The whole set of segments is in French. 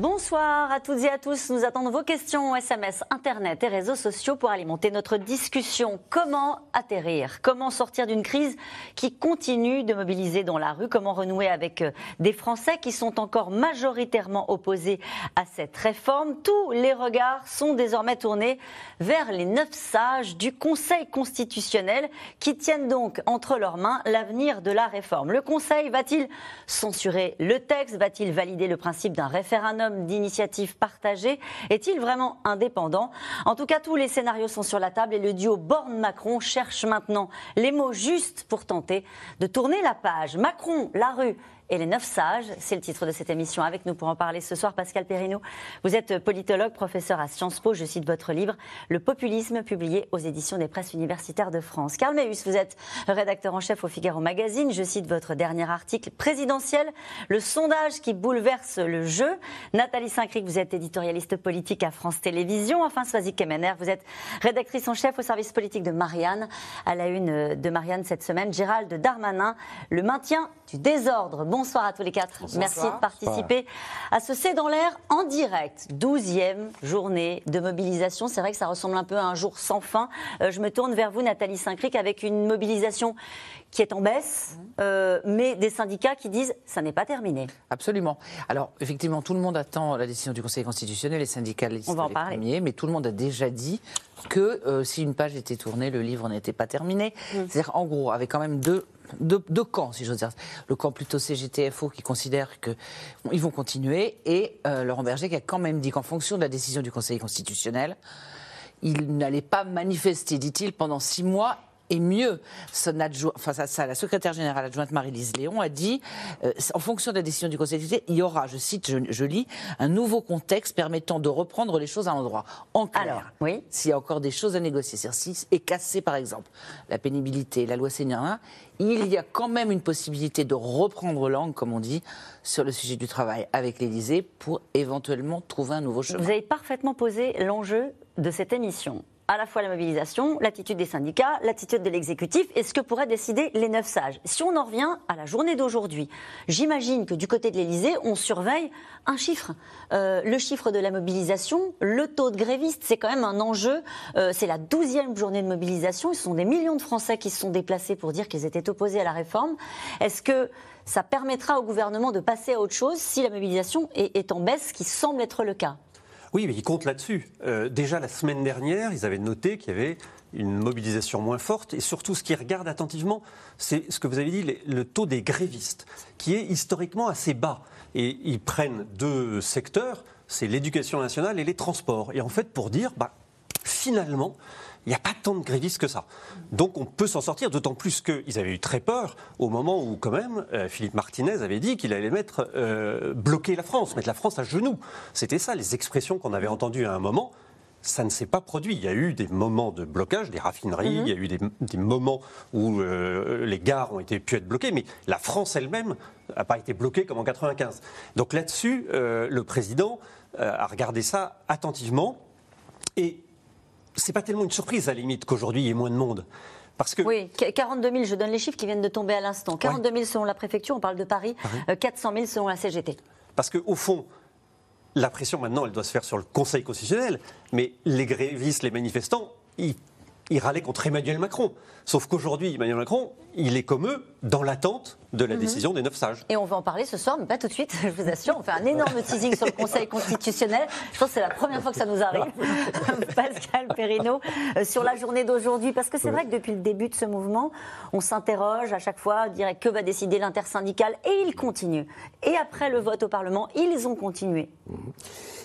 Bonsoir à toutes et à tous. Nous attendons vos questions SMS, Internet et réseaux sociaux pour alimenter notre discussion. Comment atterrir? Comment sortir d'une crise qui continue de mobiliser dans la rue? Comment renouer avec euh, des Français qui sont encore majoritairement opposés à cette réforme? Tous les regards sont désormais tournés vers les neuf sages du Conseil constitutionnel qui tiennent donc entre leurs mains l'avenir de la réforme. Le Conseil va-t-il censurer le texte? Va-t-il valider le principe d'un référendum d'initiative partagée est-il vraiment indépendant? En tout cas, tous les scénarios sont sur la table et le duo Borne-Macron cherche maintenant les mots justes pour tenter de tourner la page. Macron, la rue et les neuf sages. C'est le titre de cette émission. Avec nous pour en parler ce soir, Pascal Perrineau. Vous êtes politologue, professeur à Sciences Po. Je cite votre livre Le populisme, publié aux éditions des presses universitaires de France. Karl Meus, vous êtes rédacteur en chef au Figaro Magazine. Je cite votre dernier article présidentiel, le sondage qui bouleverse le jeu. Nathalie Saint-Cric, vous êtes éditorialiste politique à France Télévisions. Enfin, Swazik Kemener, vous êtes rédactrice en chef au service politique de Marianne. À la une de Marianne cette semaine, Gérald Darmanin, le maintien du désordre. Bonsoir à tous les quatre. Merci de participer à ce C'est dans l'air en direct. Douzième journée de mobilisation. C'est vrai que ça ressemble un peu à un jour sans fin. Euh, je me tourne vers vous, Nathalie Saint-Cric, avec une mobilisation qui est en baisse, euh, mais des syndicats qui disent ça n'est pas terminé. Absolument. Alors effectivement, tout le monde attend la décision du Conseil constitutionnel, les syndicalistes On va en parler. premiers, mais tout le monde a déjà dit que euh, si une page était tournée, le livre n'était pas terminé. Mm. C'est-à-dire en gros, avec quand même deux, deux, deux camps, si j'ose dire. Le camp plutôt CGTFO qui considère que bon, vont continuer, et euh, Laurent Berger qui a quand même dit qu'en fonction de la décision du Conseil constitutionnel, il n'allait pas manifester, dit-il, pendant six mois. Et mieux, son adjoint, enfin, ça, ça, la secrétaire générale adjointe Marie-Lise Léon a dit, euh, en fonction de la décision du Conseil constitutionnel, il y aura, je cite, je, je lis, un nouveau contexte permettant de reprendre les choses à l'endroit. En clair, Alors, oui. s'il y a encore des choses à négocier, c'est-à-dire si est cassé par exemple la pénibilité, la loi Seigneur, il y a quand même une possibilité de reprendre langue, comme on dit, sur le sujet du travail avec l'Élysée pour éventuellement trouver un nouveau chemin. Vous avez parfaitement posé l'enjeu de cette émission. À la fois la mobilisation, l'attitude des syndicats, l'attitude de l'exécutif et ce que pourraient décider les neuf sages. Si on en revient à la journée d'aujourd'hui, j'imagine que du côté de l'Élysée, on surveille un chiffre. Euh, le chiffre de la mobilisation, le taux de grévistes, c'est quand même un enjeu. Euh, c'est la douzième journée de mobilisation. Ce sont des millions de Français qui se sont déplacés pour dire qu'ils étaient opposés à la réforme. Est-ce que ça permettra au gouvernement de passer à autre chose si la mobilisation est, est en baisse, ce qui semble être le cas? Oui, mais ils comptent là-dessus. Euh, déjà, la semaine dernière, ils avaient noté qu'il y avait une mobilisation moins forte. Et surtout, ce qu'ils regardent attentivement, c'est ce que vous avez dit, le taux des grévistes, qui est historiquement assez bas. Et ils prennent deux secteurs, c'est l'éducation nationale et les transports. Et en fait, pour dire, bah, finalement, il n'y a pas tant de grévistes que ça. Donc on peut s'en sortir, d'autant plus qu'ils avaient eu très peur au moment où, quand même, euh, Philippe Martinez avait dit qu'il allait mettre, euh, bloquer la France, mettre la France à genoux. C'était ça, les expressions qu'on avait entendues à un moment. Ça ne s'est pas produit. Il y a eu des moments de blocage, des raffineries, il y a eu des, des moments où euh, les gares ont été, pu être bloquées, mais la France elle-même n'a pas été bloquée comme en 95. Donc là-dessus, euh, le président euh, a regardé ça attentivement et c'est pas tellement une surprise à la limite qu'aujourd'hui il y ait moins de monde. Parce que Oui, qu- 42 000, je donne les chiffres qui viennent de tomber à l'instant. 42 000 selon la préfecture, on parle de Paris, euh, 400 000 selon la CGT. Parce qu'au fond, la pression maintenant, elle doit se faire sur le Conseil constitutionnel, mais les grévistes, les manifestants, ils, ils râlaient contre Emmanuel Macron. Sauf qu'aujourd'hui, Emmanuel Macron, il est comme eux, dans l'attente de la décision des neuf sages. Et on va en parler ce soir, mais pas tout de suite, je vous assure. On fait un énorme teasing sur le Conseil constitutionnel. Je pense que c'est la première fois que ça nous arrive. Pascal Perrineau, sur la journée d'aujourd'hui. Parce que c'est vrai que depuis le début de ce mouvement, on s'interroge à chaque fois, on dirait que va décider l'intersyndical. Et il continue. Et après le vote au Parlement, ils ont continué.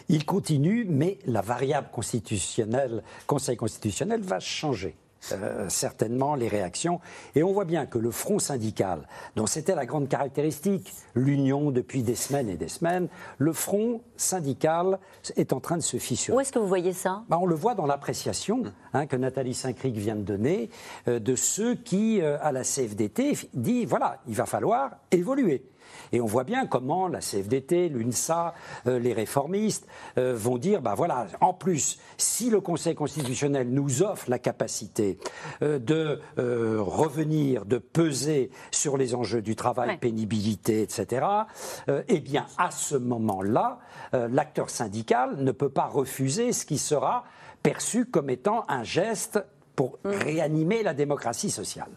Il continue, mais la variable constitutionnelle, Conseil constitutionnel va changer. euh, certainement les réactions. Et on voit bien que le front syndical, dont c'était la grande caractéristique, l'union depuis des semaines et des semaines, le front syndical est en train de se fissurer. Où est-ce que vous voyez ça? Bah, on le voit dans l'appréciation hein, que Nathalie Saint-Cric vient de donner euh, de ceux qui, euh, à la CFDT, dit voilà, il va falloir évoluer. Et on voit bien comment la CFDT, l'UNSA, euh, les réformistes euh, vont dire, bah voilà, en plus, si le Conseil constitutionnel nous offre la capacité euh, de revenir, de peser sur les enjeux du travail, pénibilité, etc., eh bien, à ce moment-là, l'acteur syndical ne peut pas refuser ce qui sera perçu comme étant un geste pour mm. réanimer la démocratie sociale.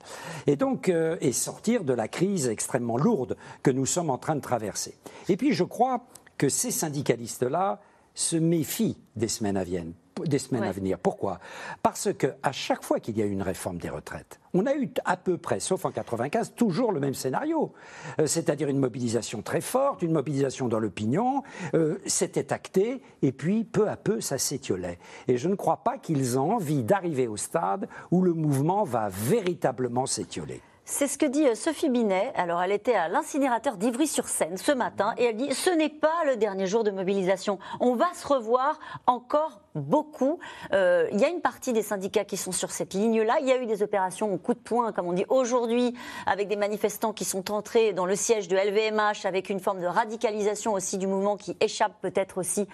Et donc, euh, et sortir de la crise extrêmement lourde que nous sommes en train de traverser. Et puis, je crois que ces syndicalistes-là se méfient des semaines à Vienne des semaines à venir. Pourquoi? Parce que à chaque fois qu'il y a eu une réforme des retraites, on a eu à peu près, sauf en 95, toujours le même scénario, euh, c'est-à-dire une mobilisation très forte, une mobilisation dans l'opinion, euh, c'était acté, et puis peu à peu ça s'étiolait. Et je ne crois pas qu'ils ont envie d'arriver au stade où le mouvement va véritablement s'étioler. C'est ce que dit euh, Sophie Binet. Alors, elle était à l'incinérateur d'Ivry-sur-Seine ce matin et elle dit ce n'est pas le dernier jour de mobilisation. On va se revoir encore beaucoup. Euh, il y a une partie des syndicats qui sont sur cette ligne-là. Il y a eu des opérations au coup de poing, comme on dit aujourd'hui, avec des manifestants qui sont entrés dans le siège de LVMH, avec une forme de radicalisation aussi du mouvement qui échappe peut-être aussi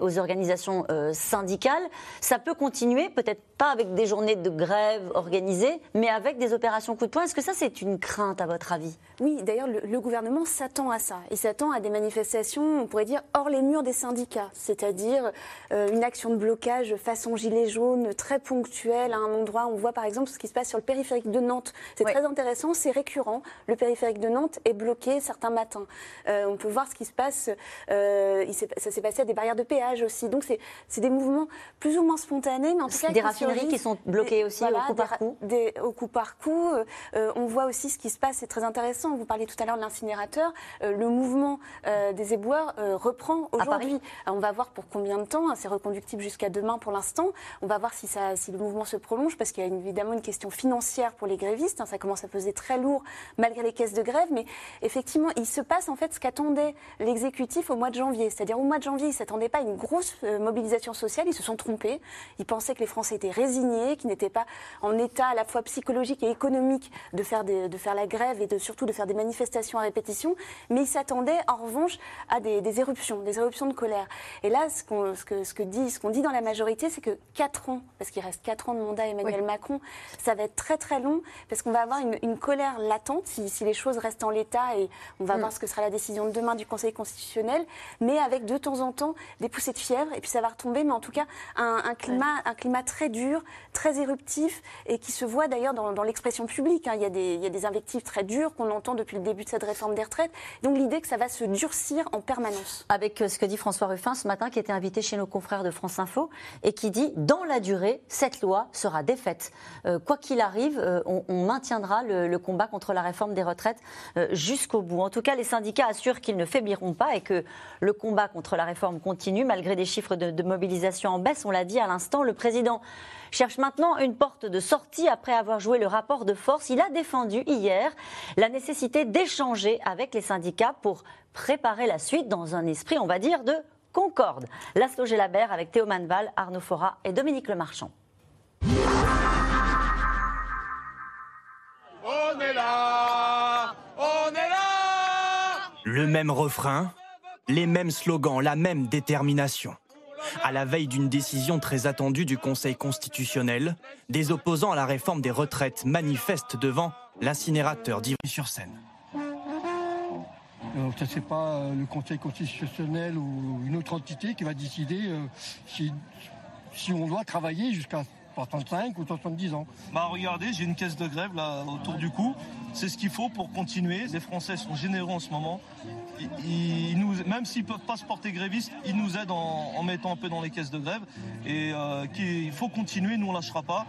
aux organisations euh, syndicales. Ça peut continuer, peut-être pas avec des journées de grève organisées, mais avec des opérations coup de poing. Est-ce que ça, c'est une crainte à votre avis? Oui, d'ailleurs, le, gouvernement s'attend à ça. Il s'attend à des manifestations, on pourrait dire, hors les murs des syndicats, c'est-à-dire euh, une action de blocage façon gilet jaune, très ponctuelle, à un endroit. On voit par exemple ce qui se passe sur le périphérique de Nantes. C'est très intéressant, c'est récurrent. Le périphérique de Nantes est bloqué certains matins. Euh, on peut voir ce qui se passe. Euh, ça s'est passé à des barrières de péage aussi. Donc c'est des mouvements plus ou moins spontanés, mais en tout cas des raffineries qui sont bloquées aussi au coup par coup? au coup par coup. On voit aussi ce qui se passe. C'est très intéressant. Vous parliez tout à l'heure de l'incinérateur. le mouvement des éboueurs reprend aujourd'hui. On va voir pour combien de temps. Hein, c'est conductible jusqu'à demain pour l'instant. On va voir si, ça, si le mouvement se prolonge, parce qu'il y a évidemment une question financière pour les grévistes. Hein. ça commence à peser très lourd malgré les caisses de grève. Mais effectivement, il se passe en fait ce qu'attendait l'exécutif au mois de janvier. C'est-à-dire au mois de janvier, ils ne s'attendaient pas à une grosse euh, mobilisation sociale. Ils se sont trompés. Ils pensaient que les Français étaient résignés, qu'ils n'étaient pas en état à la fois psychologique et économique de faire, de faire la grève et de, surtout de faire des manifestations à répétition. Mais ils s'attendaient en revanche à des, éruptions, des éruptions de colère. Et là, ce, ce, que, ce que ce qu'on dit dans la majorité, c'est que 4 ans, parce qu'il reste 4 ans de mandat Emmanuel Macron, ça va être très très long, parce qu'on va avoir une, colère latente si, les choses restent en l'état, et on va mm. voir ce que sera la décision de demain du Conseil constitutionnel, mais avec de temps en temps des poussées de fièvre, et puis ça va retomber, mais en tout cas un, climat, un climat très dur, très éruptif, et qui se voit d'ailleurs dans, l'expression publique. Hein. Il, y a des, invectives très dures qu'on entend depuis le début de cette réforme des retraites. Donc l'idée que ça va se durcir en permanence. Avec euh, ce que dit François Ruffin ce matin, qui était invité chez nos confrères de France Info et qui dit dans la durée, cette loi sera défaite. Euh, quoi qu'il arrive, euh, on, maintiendra le, combat contre la réforme des retraites jusqu'au bout. En tout cas, les syndicats assurent qu'ils ne faibliront pas et que le combat contre la réforme continue malgré des chiffres de mobilisation en baisse. On l'a dit à l'instant, le président cherche maintenant une porte de sortie après avoir joué le rapport de force. Il a défendu hier la nécessité d'échanger avec les syndicats pour préparer la suite dans un esprit, on va dire, de Concorde. Laszlo Gelabert avec Théo Manval, Arnaud Fora et Dominique Lemarchand. On est là On est là Le même refrain, les mêmes slogans, la même détermination. À la veille d'une décision très attendue du Conseil constitutionnel, des opposants à la réforme des retraites manifestent devant l'incinérateur d'Ivry-sur-Seine. Euh, ce n'est pas euh, le Conseil constitutionnel ou une autre entité qui va décider euh, si, si on doit travailler jusqu'à 65 ou 70 ans. Bah regardez, j'ai une caisse de grève là autour du cou. C'est ce qu'il faut pour continuer. Les Français sont généreux en ce moment. Ils, nous, même s'ils ne peuvent pas se porter grévistes, ils nous aident en, mettant un peu dans les caisses de grève. Et il faut continuer, nous on ne lâchera pas.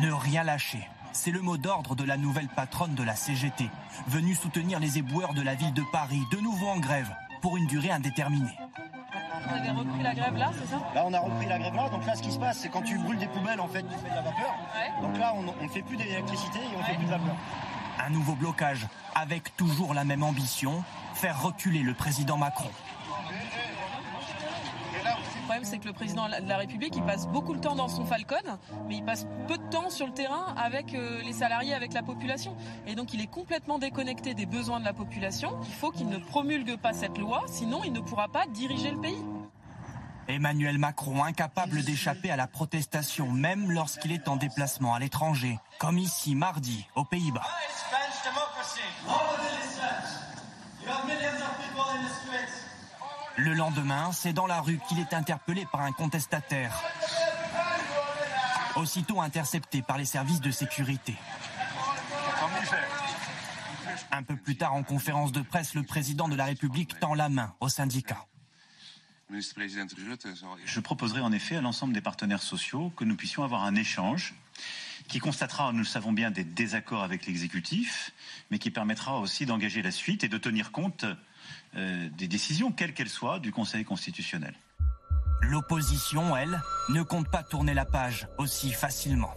Ne rien lâcher. C'est le mot d'ordre de la nouvelle patronne de la CGT, venue soutenir les éboueurs de la ville de Paris, de nouveau en grève, pour une durée indéterminée. Vous avez repris la grève là, c'est ça? Là, on a repris la grève là. Donc là, ce qui se passe, c'est quand tu brûles des poubelles, en fait, tu fais de la vapeur. Donc là, on ne fait plus d'électricité et on ne fait plus de vapeur. Un nouveau blocage, avec toujours la même ambition, faire reculer le président Macron. Aussi, problème, c'est que le président de la République, il passe beaucoup de temps dans son Falcon, mais il passe peu de temps sur le terrain avec euh, les salariés, avec la population. Et donc, il est complètement déconnecté des besoins de la population. Il faut qu'il ne promulgue pas cette loi, sinon il ne pourra pas diriger le pays. Emmanuel Macron incapable d'échapper à la protestation même lorsqu'il est en déplacement à l'étranger, comme ici mardi aux Pays-Bas. Le lendemain, c'est dans la rue qu'il est interpellé par un contestataire, aussitôt intercepté par les services de sécurité. Un peu plus tard, en conférence de presse, le président de la République tend la main aux syndicats. Je proposerai en effet à l'ensemble des partenaires sociaux que nous puissions avoir un échange qui constatera, nous le savons bien, des désaccords avec l'exécutif, mais qui permettra aussi d'engager la suite et de tenir compte euh, des décisions, quelles qu'elles soient, du Conseil constitutionnel. L'opposition, elle, ne compte pas tourner la page aussi facilement.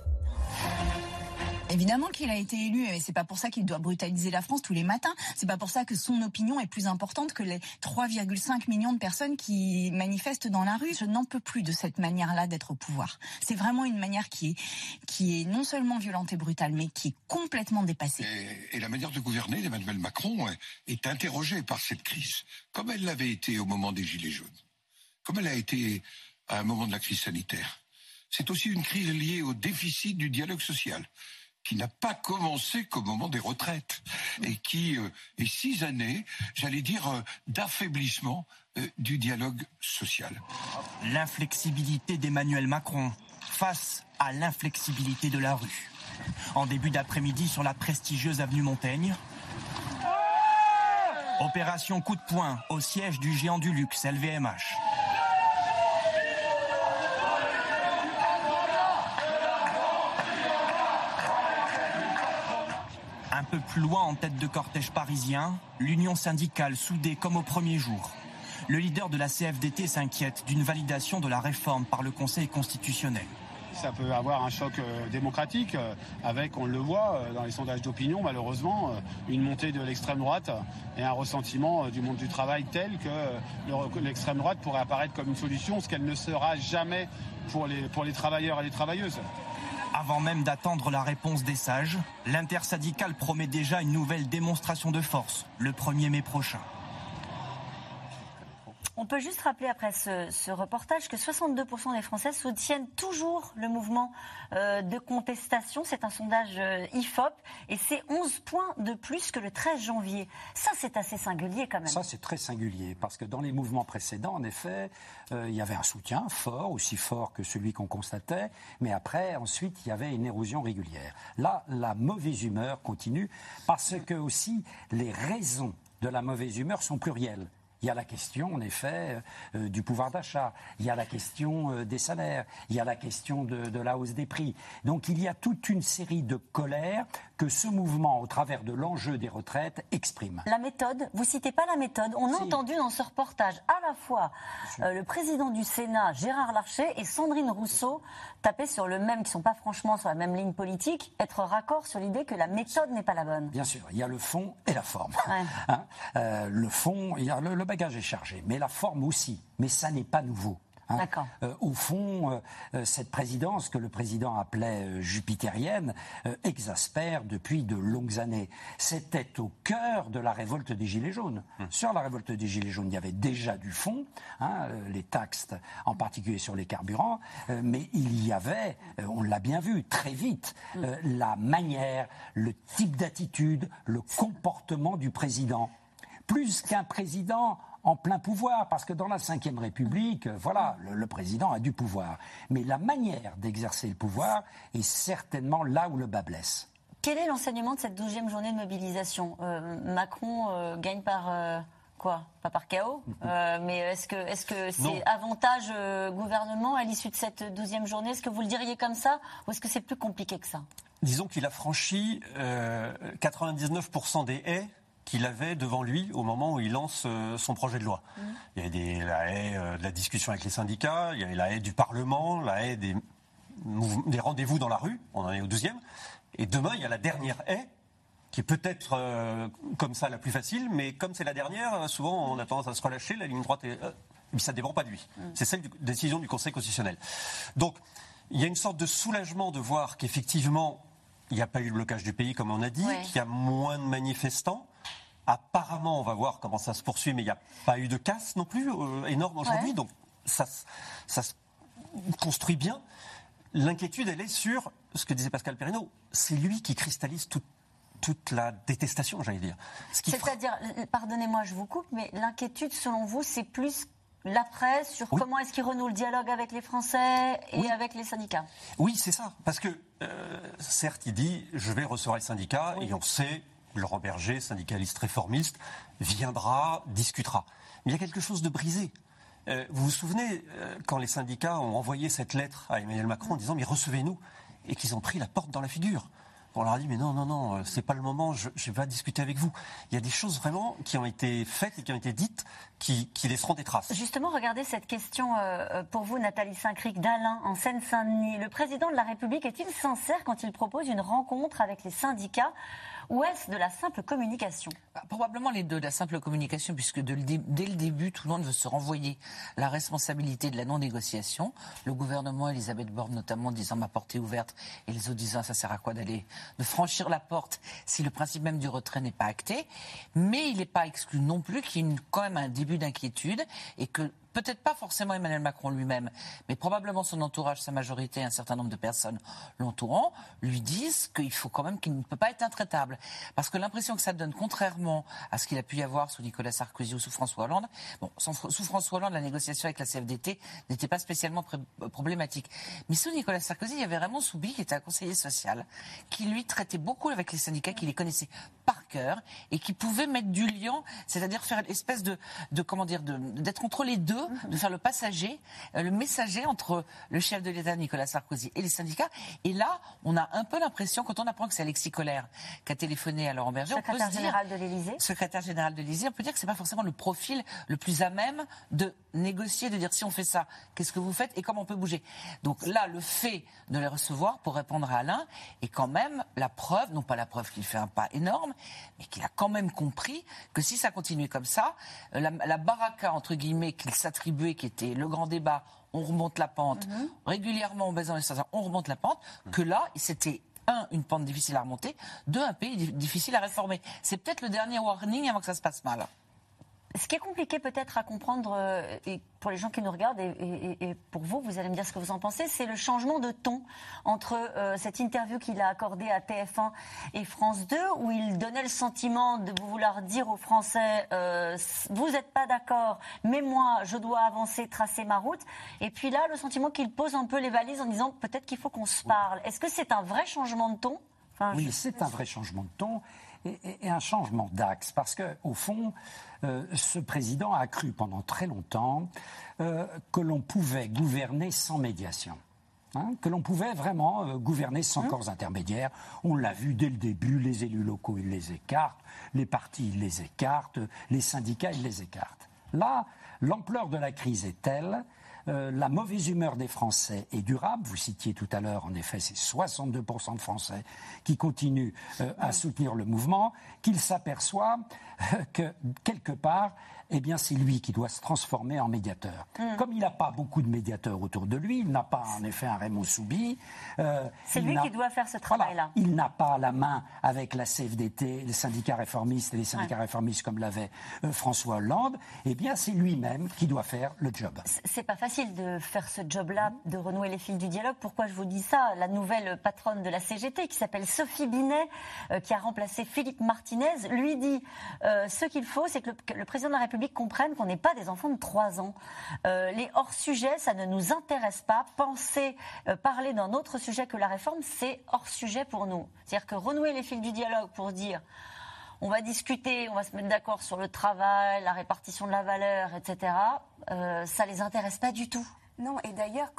Évidemment qu'il a été élu, et c'est pas pour ça qu'il doit brutaliser la France tous les matins. C'est pas pour ça que son opinion est plus importante que les 3,5 millions de personnes qui manifestent dans la rue. Je n'en peux plus de cette manière-là d'être au pouvoir. C'est vraiment une manière qui est, qui est non seulement violente et brutale, mais qui est complètement dépassée. Et, et la manière de gouverner d'Emmanuel Macron est interrogée par cette crise, comme elle l'avait été au moment des Gilets jaunes, comme elle a été à un moment de la crise sanitaire. C'est aussi une crise liée au déficit du dialogue social qui n'a pas commencé qu'au moment des retraites et qui euh, est six années, j'allais dire, euh, d'affaiblissement euh, du dialogue social. L'inflexibilité d'Emmanuel Macron face à l'inflexibilité de la rue. En début d'après-midi sur la prestigieuse avenue Montaigne, opération coup de poing au siège du géant du luxe LVMH. Un peu plus loin, en tête de cortège parisien, l'union syndicale soudée comme au premier jour. Le leader de la CFDT s'inquiète d'une validation de la réforme par le Conseil constitutionnel. Ça peut avoir un choc euh, démocratique euh, avec, on le voit euh, dans les sondages d'opinion malheureusement, une montée de l'extrême droite et un ressentiment du monde du travail tel que l'extrême droite pourrait apparaître comme une solution, ce qu'elle ne sera jamais pour les, pour les travailleurs et les travailleuses. Avant même d'attendre la réponse des sages, l'intersyndicale promet déjà une nouvelle démonstration de force le 1er mai prochain. On peut juste rappeler après ce, reportage que 62% des Français soutiennent toujours le mouvement euh, de contestation. C'est un sondage euh, IFOP et c'est 11 points de plus que le 13 janvier. Ça, c'est assez singulier quand même. Ça, c'est très singulier parce que dans les mouvements précédents, en effet, euh, il y avait un soutien fort, aussi fort que celui qu'on constatait, mais après, ensuite, il y avait une érosion régulière. Là, la mauvaise humeur continue parce que aussi les raisons de la mauvaise humeur sont plurielles. Il y a la question, en effet, euh, du pouvoir d'achat. Il y a la question euh, des salaires. Il y a la question de, la hausse des prix. Donc il y a toute une série de colères que ce mouvement, au travers de l'enjeu des retraites, exprime. La méthode, vous citez pas la méthode. On a entendu dans ce reportage à la fois euh, le président du Sénat, Gérard Larcher, et Sandrine Rousseau taper sur le même, qui sont pas franchement sur la même ligne politique, être raccord sur l'idée que la méthode n'est pas la bonne. Bien sûr, il y a le fond et la forme. Hein le fond, il y a le le bagage est chargé, mais la forme aussi. Mais ça n'est pas nouveau. Hein. Euh, au fond, euh, euh, cette présidence que le président appelait jupitérienne exaspère depuis de longues années. C'était au cœur de la révolte des Gilets jaunes. Hum. Sur la révolte des Gilets jaunes, il y avait déjà du fond, hein, les taxes en particulier sur les carburants, mais il y avait, on l'a bien vu, très vite, hum. la manière, le type d'attitude, le comportement du président plus qu'un président en plein pouvoir, parce que dans la Ve République, euh, voilà, le, président a du pouvoir. Mais la manière d'exercer le pouvoir est certainement là où le bas blesse. Quel est l'enseignement de cette douzième journée de mobilisation? Euh, Macron euh, gagne par quoi? Pas par chaos, mais est-ce que est-ce que c'est avantage gouvernement à l'issue de cette douzième journée? Est-ce que vous le diriez comme ça, ou est-ce que c'est plus compliqué que ça? Disons qu'il a franchi 99% des haies qu'il avait devant lui au moment où il lance euh, son projet de loi. Mmh. Il y a des, la haie euh, de la discussion avec les syndicats, il y a la haie du Parlement, la haie des, des rendez-vous dans la rue, on en est au deuxième. Et demain, il y a la dernière haie qui est peut-être euh, comme ça la plus facile, mais comme c'est la dernière, souvent on a tendance à se relâcher, la ligne droite est Mais ça ne dépend pas de lui. C'est celle de décision du Conseil constitutionnel. Donc, il y a une sorte de soulagement de voir qu'effectivement, il n'y a pas eu le blocage du pays, comme on a dit, qu'il y a moins de manifestants. Apparemment, on va voir comment ça se poursuit, mais il n'y a pas eu de casse non plus euh, énorme aujourd'hui. Donc, ça, ça se construit bien. L'inquiétude, elle est sur ce que disait Pascal Perrineau. C'est lui qui cristallise toute la détestation, j'allais dire. C'est-à-dire, pardonnez-moi, je vous coupe, mais l'inquiétude, selon vous, c'est plus la presse sur comment est-ce qu'il renoue le dialogue avec les Français et avec les syndicats? Oui, c'est ça. Parce que, euh, certes, il dit je vais recevoir les syndicats et on sait, Laurent Berger, syndicaliste réformiste, viendra, discutera. Mais il y a quelque chose de brisé. Euh, vous vous souvenez, euh, quand les syndicats ont envoyé cette lettre à Emmanuel Macron en disant mais recevez-nous et qu'ils ont pris la porte dans la figure on leur a dit mais non, non, non, euh, c'est pas le moment, je, je, vais discuter avec vous. Il y a des choses vraiment qui ont été faites et qui ont été dites qui, qui laisseront des traces. Justement, regardez cette question pour vous, Nathalie Saint-Cric d'Alain en Seine-Saint-Denis. Le président de la République est-il sincère quand il propose une rencontre avec les syndicats? Ou est-ce de la simple communication bah, Probablement les deux, de la simple communication, puisque dès le début, tout le monde veut se renvoyer la responsabilité de la non-négociation. Le gouvernement, Elisabeth Borne notamment, disant ma porte est ouverte, et les autres disant ça sert à quoi d'aller, de franchir la porte si le principe même du retrait n'est pas acté? Mais il n'est pas exclu non plus qu'il y ait quand même un début d'inquiétude et que peut-être pas forcément Emmanuel Macron lui-même, mais probablement son entourage, sa majorité, un certain nombre de personnes l'entourant, lui disent qu'il faut quand même qu'il ne peut pas être intraitable. Parce que l'impression que ça donne, contrairement à ce qu'il a pu y avoir sous Nicolas Sarkozy ou sous François Hollande, sous François Hollande, la négociation avec la CFDT n'était pas spécialement problématique. Mais sous Nicolas Sarkozy, il y avait vraiment Soubi, qui était un conseiller social, qui lui traitait beaucoup avec les syndicats, qui les connaissait par cœur et qui pouvait mettre du lien, c'est-à-dire faire une espèce de, de comment dire, d'être entre les deux de faire le passager, euh, le messager entre le chef de l'État, Nicolas Sarkozy, et les syndicats. Et là, on a un peu l'impression, quand on apprend que c'est Alexis Colère qui a téléphoné à Laurent Berger, secrétaire général de l'Élysée, secrétaire général de l'Élysée, on peut dire que c'est pas forcément le profil le plus à même de négocier, de dire si on fait ça, qu'est-ce que vous faites et comment on peut bouger. Donc là, le fait de les recevoir, pour répondre à Alain, est quand même la preuve, non pas la preuve qu'il fait un pas énorme, mais qu'il a quand même compris que si ça continuait comme ça, la, la baraka entre guillemets qu'il s'attribuait, qui était le grand débat, on remonte la pente, mhm. régulièrement en baisant les on remonte la pente, que là, c'était un, une pente difficile à remonter, deux, un pays difficile à réformer. C'est peut-être le dernier warning avant que ça se passe mal. Ce qui est compliqué peut-être à comprendre, euh, et pour les gens qui nous regardent, et, pour vous, vous allez me dire ce que vous en pensez, c'est le changement de ton entre euh, cette interview qu'il a accordée à TF1 et France 2, où il donnait le sentiment de vouloir dire aux Français, euh, vous n'êtes pas d'accord, mais moi, je dois avancer, tracer ma route. Et puis là, le sentiment qu'il pose un peu les valises en disant, peut-être qu'il faut qu'on se parle. Est-ce que c'est un vrai changement de ton? Oui, c'est un vrai changement de ton et, un changement d'axe. Parce que, au fond, euh, ce président a cru pendant très longtemps euh, que l'on pouvait gouverner sans médiation. Hein, que l'on pouvait vraiment euh, gouverner sans hein corps intermédiaires. On l'a vu dès le début, les élus locaux, ils les écartent, les partis, ils les écartent, les syndicats, ils les écartent. Là, l'ampleur de la crise est telle euh, la mauvaise humeur des Français est durable. Vous citiez tout à l'heure, en effet, c'est 62% de Français qui continuent euh, à soutenir le mouvement, qu'ils s'aperçoivent euh, que quelque part, eh bien, c'est lui qui doit se transformer en médiateur. Hmm. Comme il n'a pas beaucoup de médiateurs autour de lui, il n'a pas en effet un Raymond Soubi. c'est lui qui doit faire ce travail-là. il n'a pas la main avec la CFDT, les syndicats réformistes et les syndicats réformistes comme l'avait François Hollande. Eh bien, c'est lui-même qui doit faire le job. C'est pas facile de faire ce job-là, de renouer les fils du dialogue. Pourquoi je vous dis ça? La nouvelle patronne de la CGT, qui s'appelle Sophie Binet, euh, qui a remplacé Philippe Martinez, lui dit euh, ce qu'il faut, c'est que le, président de la République comprenne qu'on n'est pas des enfants de 3 ans. Euh, les hors-sujets, ça ne nous intéresse pas. Penser, parler d'un autre sujet que la réforme, c'est hors-sujet pour nous. C'est-à-dire que renouer les fils du dialogue pour dire on va discuter, on va se mettre d'accord sur le travail, la répartition de la valeur, etc. Euh, ça les intéresse pas du tout. Non, et d'ailleurs,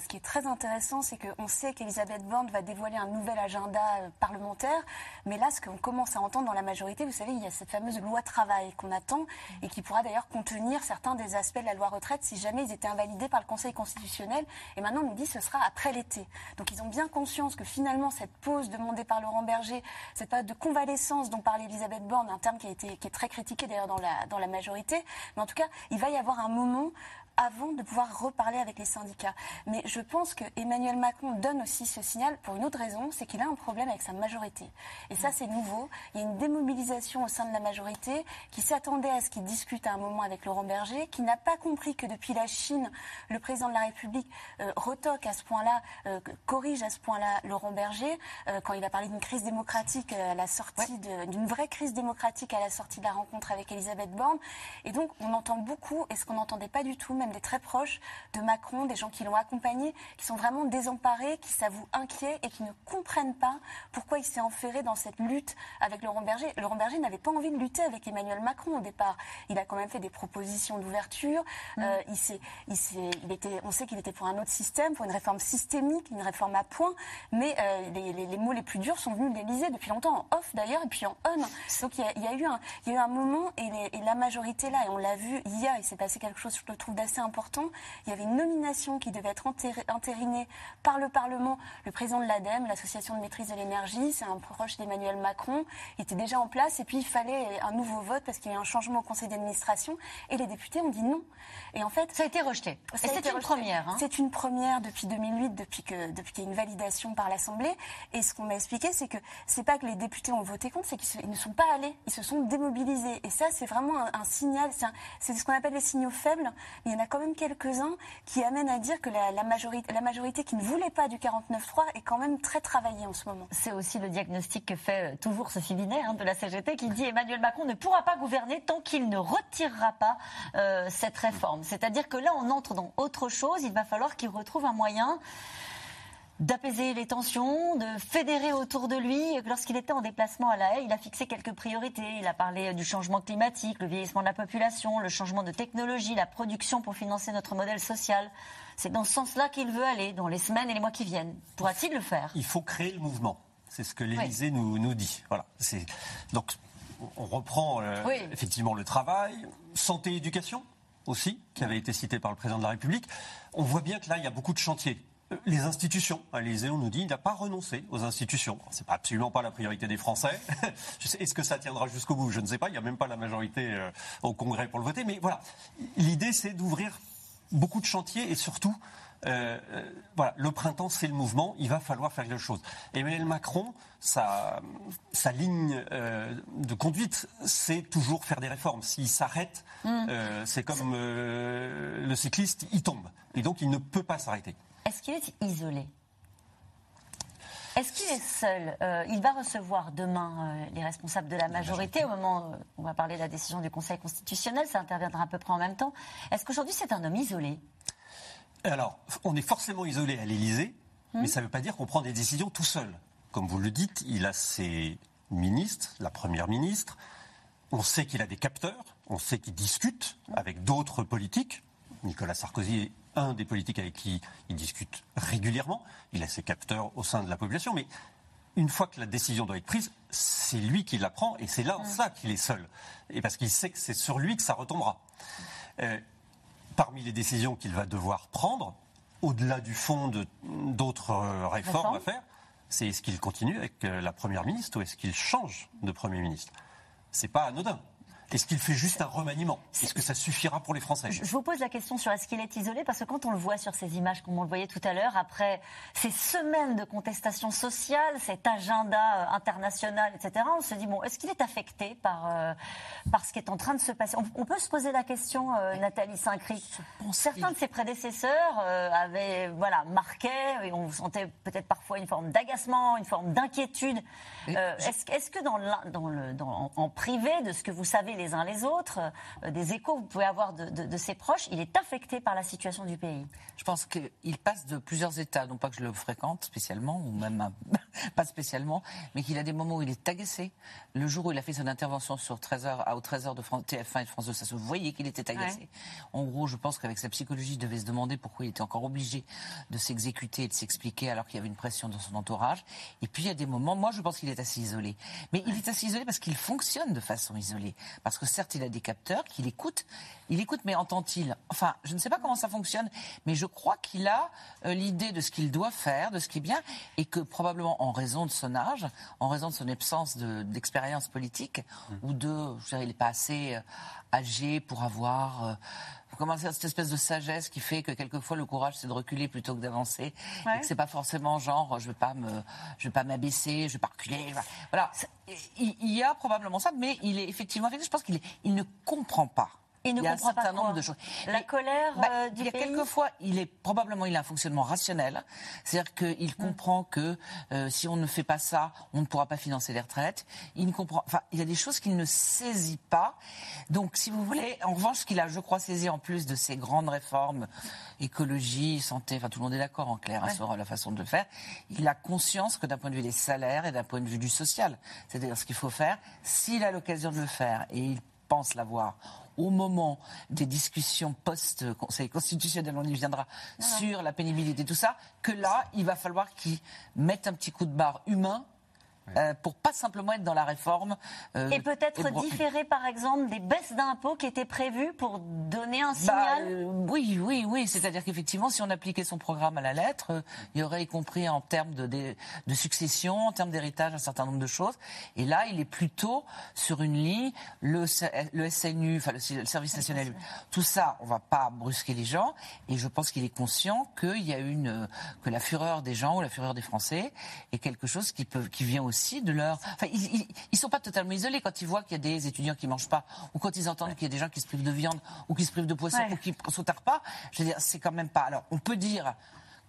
ce qui est très intéressant, c'est qu'on sait qu'Elisabeth Borne va dévoiler un nouvel agenda euh, parlementaire, mais là, ce qu'on commence à entendre dans la majorité, vous savez, il y a cette fameuse loi travail qu'on attend et qui pourra d'ailleurs contenir certains des aspects de la loi retraite si jamais ils étaient invalidés par le Conseil constitutionnel. Et maintenant, on nous dit que ce sera après l'été. Donc ils ont bien conscience que finalement, cette pause demandée par Laurent Berger, cette période de convalescence dont parlait Elisabeth Borne, un terme qui, a été, qui est très critiqué d'ailleurs dans la, dans la majorité, mais en tout cas, il va y avoir un moment avant de pouvoir reparler avec les syndicats. Mais je pense que Emmanuel Macron donne aussi ce signal pour une autre raison, c'est qu'il a un problème avec sa majorité. Et ça, c'est nouveau. Il y a une démobilisation au sein de la majorité qui s'attendait à ce qu'il discute à un moment avec Laurent Berger, qui n'a pas compris que depuis la Chine, le président de la République euh, retoque à ce point-là, euh, corrige à ce point-là Laurent Berger, euh, quand il a parlé d'une crise démocratique à la sortie d'une vraie crise démocratique à la sortie de la rencontre avec Elisabeth Borne. Et donc, on entend beaucoup, et ce qu'on n'entendait pas du tout, des très proches de Macron, des gens qui l'ont accompagné, qui sont vraiment désemparés, qui s'avouent inquiets et qui ne comprennent pas pourquoi il s'est enferré dans cette lutte avec Laurent Berger. Laurent Berger n'avait pas envie de lutter avec Emmanuel Macron au départ. Il a quand même fait des propositions d'ouverture. Mm. Euh, il il, était, on sait qu'il était pour un autre système, pour une réforme systémique, une réforme à point. Mais euh, les, mots les plus durs sont venus de l'Élysée depuis longtemps, en off d'ailleurs, et puis en on. Donc il y a, eu, un, il y a eu un moment, et, et la majorité là, et on l'a vu hier, il s'est passé quelque chose, je le trouve, d'assez important. Il y avait une nomination qui devait être entérinée par le Parlement. Le président de l'ADEME, l'Association de maîtrise de l'énergie, c'est un proche d'Emmanuel Macron, il était déjà en place. Et puis il fallait un nouveau vote parce qu'il y a eu un changement au conseil d'administration. Et les députés ont dit non. Et en fait. Ça a été rejeté. et c'est une première. Hein. C'est une première depuis 2008, depuis qu'il depuis y a une validation par l'Assemblée. Et ce qu'on m'a expliqué, c'est que c'est pas que les députés ont voté contre, c'est qu'ils ne sont pas allés. Ils se sont démobilisés. Et ça, c'est vraiment un, signal. C'est ce qu'on appelle les signaux faibles. il y en a quand même quelques-uns qui amènent à dire que la, majorité, la majorité qui ne voulait pas du 49-3 est quand même très travaillée en ce moment. C'est aussi le diagnostic que fait euh, toujours Sophie Binet hein, de la CGT qui dit Emmanuel Macron ne pourra pas gouverner tant qu'il ne retirera pas euh, cette réforme. C'est-à-dire que là, on entre dans autre chose. Il va falloir qu'il retrouve un moyen d'apaiser les tensions, de fédérer autour de lui. Lorsqu'il était en déplacement à La Haye, il a fixé quelques priorités. Il a parlé du changement climatique, le vieillissement de la population, le changement de technologie, la production pour financer notre modèle social. C'est dans ce sens-là qu'il veut aller dans les semaines et les mois qui viennent. Pourra-t-il le faire? Il faut créer le mouvement. C'est ce que l'Élysée nous, nous dit. Voilà. Donc, on reprend euh, effectivement le travail, santé, éducation aussi, qui avait été cité par le président de la République. On voit bien que là, il y a beaucoup de chantiers les institutions. À l'Élysée, on nous dit qu'il n'a pas renoncé aux institutions. Ce n'est absolument pas la priorité des Français. Est-ce que ça tiendra jusqu'au bout? Je ne sais pas. Il n'y a même pas la majorité euh, au Congrès pour le voter. Mais voilà, l'idée, c'est d'ouvrir beaucoup de chantiers et surtout, euh, euh, voilà, le printemps, c'est le mouvement. Il va falloir faire quelque chose. Emmanuel Macron, sa, sa ligne de conduite, c'est toujours faire des réformes. S'il s'arrête, mmh. c'est comme le cycliste, il tombe. Et donc, il ne peut pas s'arrêter. Est-ce qu'il est isolé? Est-ce qu'il est seul? Euh, Il va recevoir demain euh, les responsables de la majorité au moment où on va parler de la décision du Conseil constitutionnel. Ça interviendra à peu près en même temps. Est-ce qu'aujourd'hui c'est un homme isolé? Alors, on est forcément isolé à l'Élysée, hmm? mais ça ne veut pas dire qu'on prend des décisions tout seul. Comme vous le dites, il a ses ministres, la première ministre. On sait qu'il a des capteurs. On sait qu'il discute avec d'autres politiques. Nicolas Sarkozy un des politiques avec qui il discute régulièrement. Il a ses capteurs au sein de la population, mais une fois que la décision doit être prise, c'est lui qui la prend et c'est là en ça qu'il est seul. Et parce qu'il sait que c'est sur lui que ça retombera. Euh, parmi les décisions qu'il va devoir prendre, au-delà du fond d'autres euh, réformes à faire, c'est est-ce qu'il continue avec euh, la Première ministre ou est-ce qu'il change de Premier ministre? C'est pas anodin. Est-ce qu'il fait juste un remaniement? Est-ce que ça suffira pour les Français? Je vous pose la question sur est-ce qu'il est isolé parce que quand on le voit sur ces images, comme on le voyait tout à l'heure, après ces semaines de contestation sociale, cet agenda euh, international, etc., on se dit bon, est-ce qu'il est affecté par euh, par ce qui est en train de se passer? On, peut se poser la question, euh, Nathalie Saint-Cric. Certains de ses prédécesseurs avaient voilà marqué et on sentait peut-être parfois une forme d'agacement, une forme d'inquiétude. est-ce, que dans, dans le dans, en privé de ce que vous savez les uns les autres, euh, des échos que vous pouvez avoir de, ses proches, il est affecté par la situation du pays. Je pense qu'il passe de plusieurs États, non pas que je le fréquente spécialement, ou même pas spécialement, mais qu'il a des moments où il est agacé. Le jour où il a fait son intervention sur 13h, au 13h de France, TF1 et de France 2, ça se voyait qu'il était agacé. En gros, je pense qu'avec sa psychologie, il devait se demander pourquoi il était encore obligé de s'exécuter et de s'expliquer alors qu'il y avait une pression dans son entourage. Et puis il y a des moments, moi je pense qu'il est assez isolé. Mais il est assez isolé parce qu'il fonctionne de façon isolée. Parce que certes, il a des capteurs qu'il écoute. Il écoute, mais entend-il? Enfin, je ne sais pas comment ça fonctionne, mais je crois qu'il a euh, l'idée de ce qu'il doit faire, de ce qui est bien, et que probablement en raison de son âge, en raison de son absence d'expérience politique, mmh. ou de, je dirais, il n'est pas assez euh, âgé pour avoir... Euh, comment dire, cette espèce de sagesse qui fait que quelquefois le courage c'est de reculer plutôt que d'avancer. Et que c'est pas forcément genre je vais pas me je vais pas m'abaisser je vais pas reculer voilà. Il, y a probablement ça mais il est effectivement je pense qu'il il ne comprend pas il, y a un certain nombre de choses. La colère bah, euh, du Il y a quelquefois, il est probablement il a un fonctionnement rationnel, c'est-à-dire qu'il mm. comprend que euh, si on ne fait pas ça, on ne pourra pas financer les retraites. Il ne comprend, enfin, il y a des choses qu'il ne saisit pas. Donc, si vous voulez, en revanche, ce qu'il a, je crois, saisi en plus de ces grandes réformes, écologie, santé, enfin, tout le monde est d'accord en clair hein, sur la façon de le faire. Il a conscience que d'un point de vue des salaires et d'un point de vue du social, c'est-à-dire ce qu'il faut faire, s'il a l'occasion de le faire et il pense l'avoir au moment des discussions post-Conseil constitutionnel, on y viendra, sur la pénibilité, tout ça, que là, il va falloir qu'ils mettent un petit coup de barre humain euh, pour pas simplement être dans la réforme. Euh, et peut-être différer, par exemple, des baisses d'impôts qui étaient prévues pour donner un bah, signal euh, Oui, oui, oui. C'est-à-dire qu'effectivement, si on appliquait son programme à la lettre, il y aurait, y compris en termes de, de, succession, en termes d'héritage, un certain nombre de choses. Et là, il est plutôt sur une ligne, le, le SNU, enfin le, Service national, tout ça, on va pas brusquer les gens. Et je pense qu'il est conscient qu'il y a une, que la fureur des gens ou la fureur des Français est quelque chose qui, peut, qui vient aussi aussi de leur. Enfin, ils, ne sont pas totalement isolés quand ils voient qu'il y a des étudiants qui mangent pas, ou quand ils entendent qu'il y a des gens qui se privent de viande, ou qui se privent de poisson, ou qui ne sautent pas. Je veux dire, c'est quand même pas. Alors, on peut dire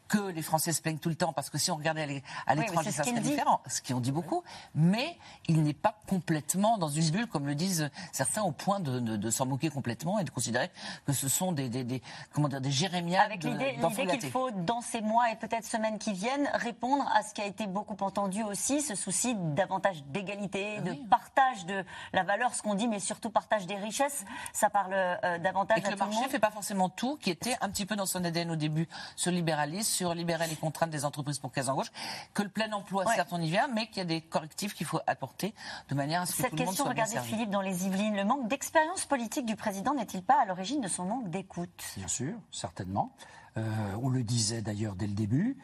que les Français se plaignent tout le temps, parce que si on regardait à l'étranger, ça serait différent, ce qui ont dit beaucoup, mais il n'est pas complètement dans une bulle, comme le disent certains, au point de, de, s'en moquer complètement et de considérer que ce sont des, des, des comment dire, des jérémiades Avec l'idée qu'il faut, dans ces mois et peut-être semaines qui viennent, répondre à ce qui a été beaucoup entendu aussi, ce souci davantage d'égalité, ah de partage de la valeur, ce qu'on dit, mais surtout partage des richesses. Ça parle euh, davantage et que le marché ne fait pas forcément tout, qui était un petit peu dans son ADN au début, ce libéralisme, sur libérer les contraintes des entreprises pour qu'elles embauchent, que le plein emploi, certes, on y vient, mais qu'il y a des correctifs qu'il faut apporter de manière à ce que Cette tout le monde soit regardez Philippe dans les Yvelines, le manque d'expérience politique du président n'est-il pas à l'origine de son manque d'écoute? Bien sûr, certainement. Euh, on le disait d'ailleurs dès le début.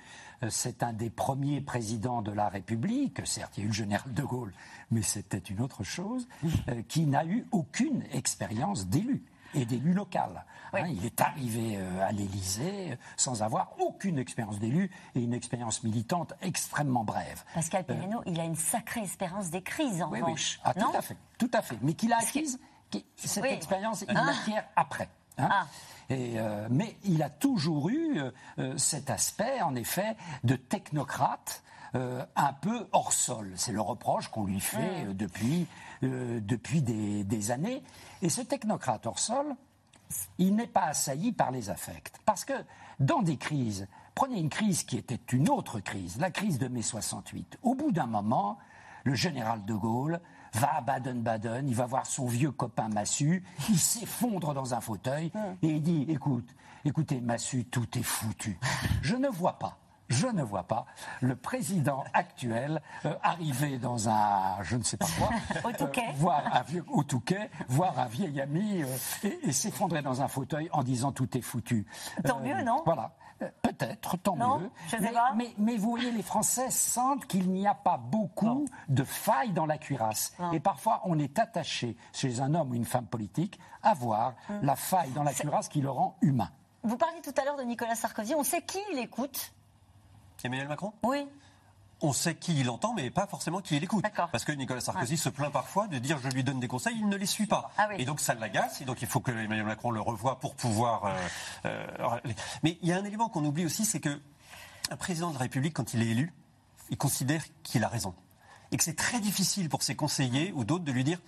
Euh, c'est un des premiers présidents de la République, certes il y a eu le général de Gaulle, mais c'était une autre chose, euh, qui n'a eu aucune expérience d'élu et d'élu local. Hein, il est arrivé euh, à l'Élysée sans avoir aucune expérience d'élu et une expérience militante extrêmement brève. Pascal euh, Perrineau, il a une sacrée expérience des crises, en revanche. Ah, tout à fait, tout à fait. Mais qu'il a acquise, cette expérience, il ah. l'acquiert après. Hein. Ah. Et, euh, mais il a toujours eu cet aspect, en effet, de technocrate un peu hors sol. C'est le reproche qu'on lui fait mm. Depuis, depuis des, des, années. Et ce technocrate hors sol, il n'est pas assailli par les affects. Parce que dans des crises, prenez une crise qui était une autre crise, la crise de mai 68. Au bout d'un moment, le général de Gaulle va à Baden-Baden, il va voir son vieux copain Massu, il s'effondre dans un fauteuil et il dit écoute, écoutez Massu, tout est foutu. Je ne vois pas je ne vois pas le président actuel euh, arriver dans un, je ne sais pas quoi, au euh, voir un vieux, au Touquet, voir un vieil ami euh, et, s'effondrer dans un fauteuil en disant tout est foutu. Tant mieux, non? Voilà. Peut-être, tant mieux. mais, Mais, vous voyez, les Français sentent qu'il n'y a pas beaucoup de failles dans la cuirasse. Et parfois, on est attaché, chez un homme ou une femme politique, à voir hum. la faille dans la cuirasse qui le rend humain. Vous parliez tout à l'heure de Nicolas Sarkozy. On sait qui il écoute Emmanuel Macron Oui. On sait qui il entend, mais pas forcément qui il écoute. Parce que Nicolas Sarkozy se plaint parfois de dire je lui donne des conseils, il ne les suit pas. Ah et donc ça l'agace, et donc il faut que Emmanuel Macron le revoie pour pouvoir. Euh, euh, mais il y a un élément qu'on oublie aussi, c'est que un président de la République, quand il est élu, il considère qu'il a raison. Et que c'est très difficile pour ses conseillers ou d'autres de lui dire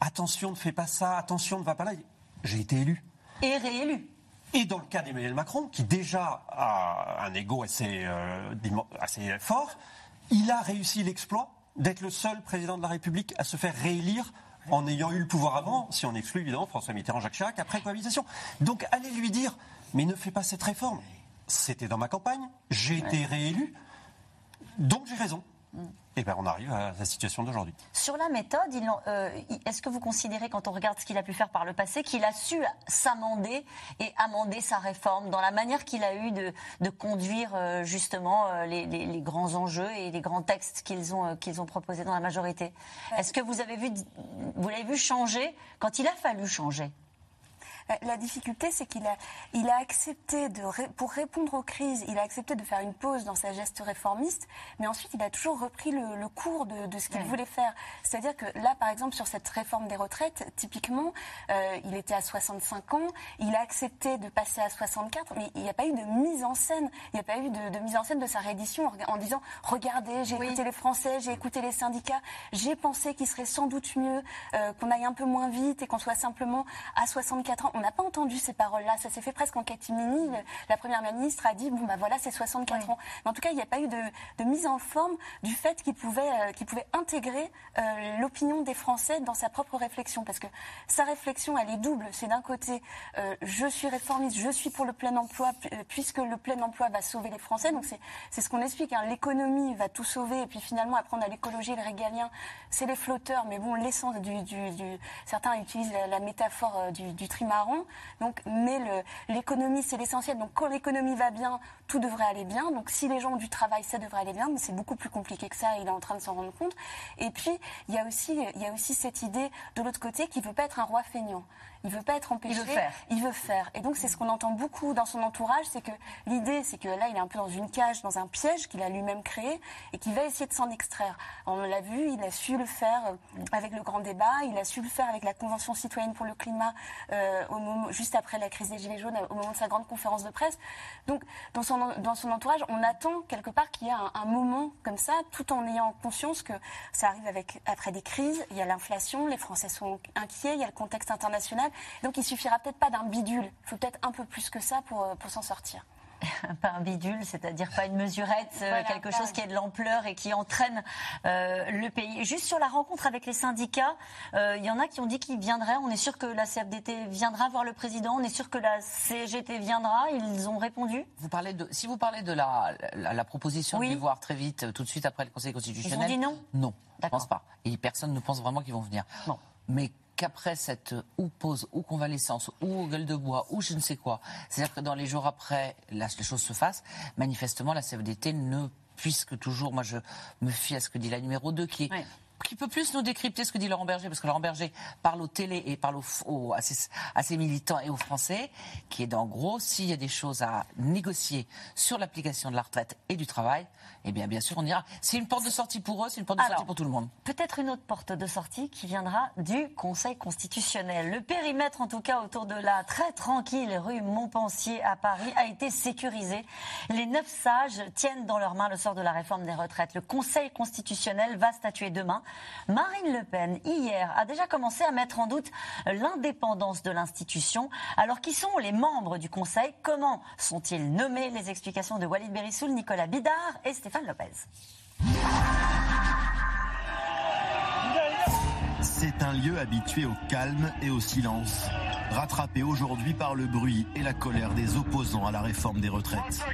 attention, ne fais pas ça, attention, ne va pas là. J'ai été élu. Et réélu. Et dans le cas d'Emmanuel Macron, qui déjà a un ego assez, euh, assez fort, Il a réussi l'exploit d'être le seul président de la République à se faire réélire en ayant eu le pouvoir avant, si on exclut évidemment François Mitterrand, Jacques Chirac, après cohabitation. Donc allez lui dire, mais ne fais pas cette réforme. C'était dans ma campagne, j'ai été réélu, donc j'ai raison. Et bien on arrive à la situation d'aujourd'hui. Sur la méthode, euh, est-ce que vous considérez, quand on regarde ce qu'il a pu faire par le passé, qu'il a su s'amender et amender sa réforme dans la manière qu'il a eu de, conduire euh, justement euh, les, grands enjeux et les grands textes qu'ils ont, qu'ils ont proposés dans la majorité? Est-ce que vous avez vu, vous l'avez vu changer quand il a fallu changer? La difficulté, c'est qu'il a, il a accepté, de, pour répondre aux crises, il a accepté de faire une pause dans sa geste réformiste, mais ensuite il a toujours repris le, cours de, ce qu'il voulait faire. C'est-à-dire que là, par exemple, sur cette réforme des retraites, typiquement, euh, il était à 65 ans, il a accepté de passer à 64, mais il n'y a pas eu de mise en scène, il n'y a pas eu de, mise en scène de sa réédition en, disant, regardez, j'ai écouté les Français, j'ai écouté les syndicats, j'ai pensé qu'il serait sans doute mieux euh, qu'on aille un peu moins vite et qu'on soit simplement à 64 ans on n'a pas entendu ces paroles-là. Ça s'est fait presque en catimini. La première ministre a dit bon, bah voilà, c'est 64 ans. Mais en tout cas, il n'y a pas eu de, mise en forme du fait qu'il pouvait, euh, pouvait intégrer euh, l'opinion des Français dans sa propre réflexion. Parce que sa réflexion, elle est double. C'est d'un côté, euh, je suis réformiste, je suis pour le plein emploi, puisque le plein emploi va sauver les Français. Donc c'est ce qu'on explique. Hein. L'économie va tout sauver. Et puis finalement, apprendre à l'écologie, le régalien, c'est les flotteurs. Mais bon, l'essence du, du, Certains utilisent la, métaphore du, du trimaran donc, mais l'économie, c'est l'essentiel. Donc, quand l'économie va bien, tout devrait aller bien. Donc, si les gens ont du travail, ça devrait aller bien. Mais c'est beaucoup plus compliqué que ça. il est en train de s'en rendre compte. Et puis, il y a aussi, il y a aussi cette idée de l'autre côté qui veut pas être un roi feignant. Il veut pas être empêché. Il veut faire. Il veut faire. Et donc c'est ce qu'on entend beaucoup dans son entourage, c'est que l'idée, c'est que là, il est un peu dans une cage, dans un piège qu'il a lui-même créé et qu'il va essayer de s'en extraire. On l'a vu, il a su le faire euh, avec le grand débat, il a su le faire avec la Convention citoyenne pour le climat euh, au moment, juste après la crise des Gilets jaunes, au moment de sa grande conférence de presse. Donc dans son, entourage, on attend quelque part qu'il y ait un, moment comme ça, tout en ayant conscience que ça arrive après des crises. Il y a l'inflation, les Français sont inquiets, il y a le contexte international. Donc il suffira peut-être pas d'un bidule, il faut peut-être un peu plus que ça pour, euh, pour s'en sortir. pas un bidule, c'est-à-dire pas une mesurette, euh, quelque chose qui ait de l'ampleur et qui entraîne euh, le pays. Juste sur la rencontre avec les syndicats, il y en a qui ont dit qu'ils viendraient. On est sûr que la CFDT viendra voir le président. On est sûr que la CGT viendra. Ils ont répondu. Vous parlez de, si vous parlez de la, la, proposition de les voir très vite, tout de suite après le Conseil constitutionnel. Ils ont dit non. Non, je pense pas. Et personne ne pense vraiment qu'ils vont venir. Non. Mais qu'après cette ou pause ou convalescence ou gueule de bois ou je ne sais quoi, c'est-à-dire que dans les jours après, là, les choses se fassent, manifestement la CFDT ne puisque toujours, moi je me fie à ce que dit la numéro 2 qui est qui peut plus nous décrypter ce que dit Laurent Berger, parce que Laurent Berger parle aux télé et parle aux, à, ses, militants et aux Français, qui est en gros, s'il y a des choses à négocier sur l'application de la retraite et du travail, eh bien, bien sûr, on ira. C'est une porte de sortie pour eux, c'est une porte de sortie pour tout le monde. Peut-être une autre porte de sortie qui viendra du Conseil constitutionnel. Le périmètre, en tout cas, autour de la très tranquille rue Montpensier à Paris, a été sécurisé. Les neuf sages tiennent dans leurs mains le sort de la réforme des retraites. Le Conseil constitutionnel va statuer demain. Marine Le Pen, hier, a déjà commencé à mettre en doute l'indépendance de l'institution. Alors, qui sont les membres du Conseil Comment sont-ils nommés? Les explications de Walid Berissoul, Nicolas Bidard et Stéphane Lopez. C'est un lieu habitué au calme et au silence, rattrapé aujourd'hui par le bruit et la colère des opposants à la réforme des retraites.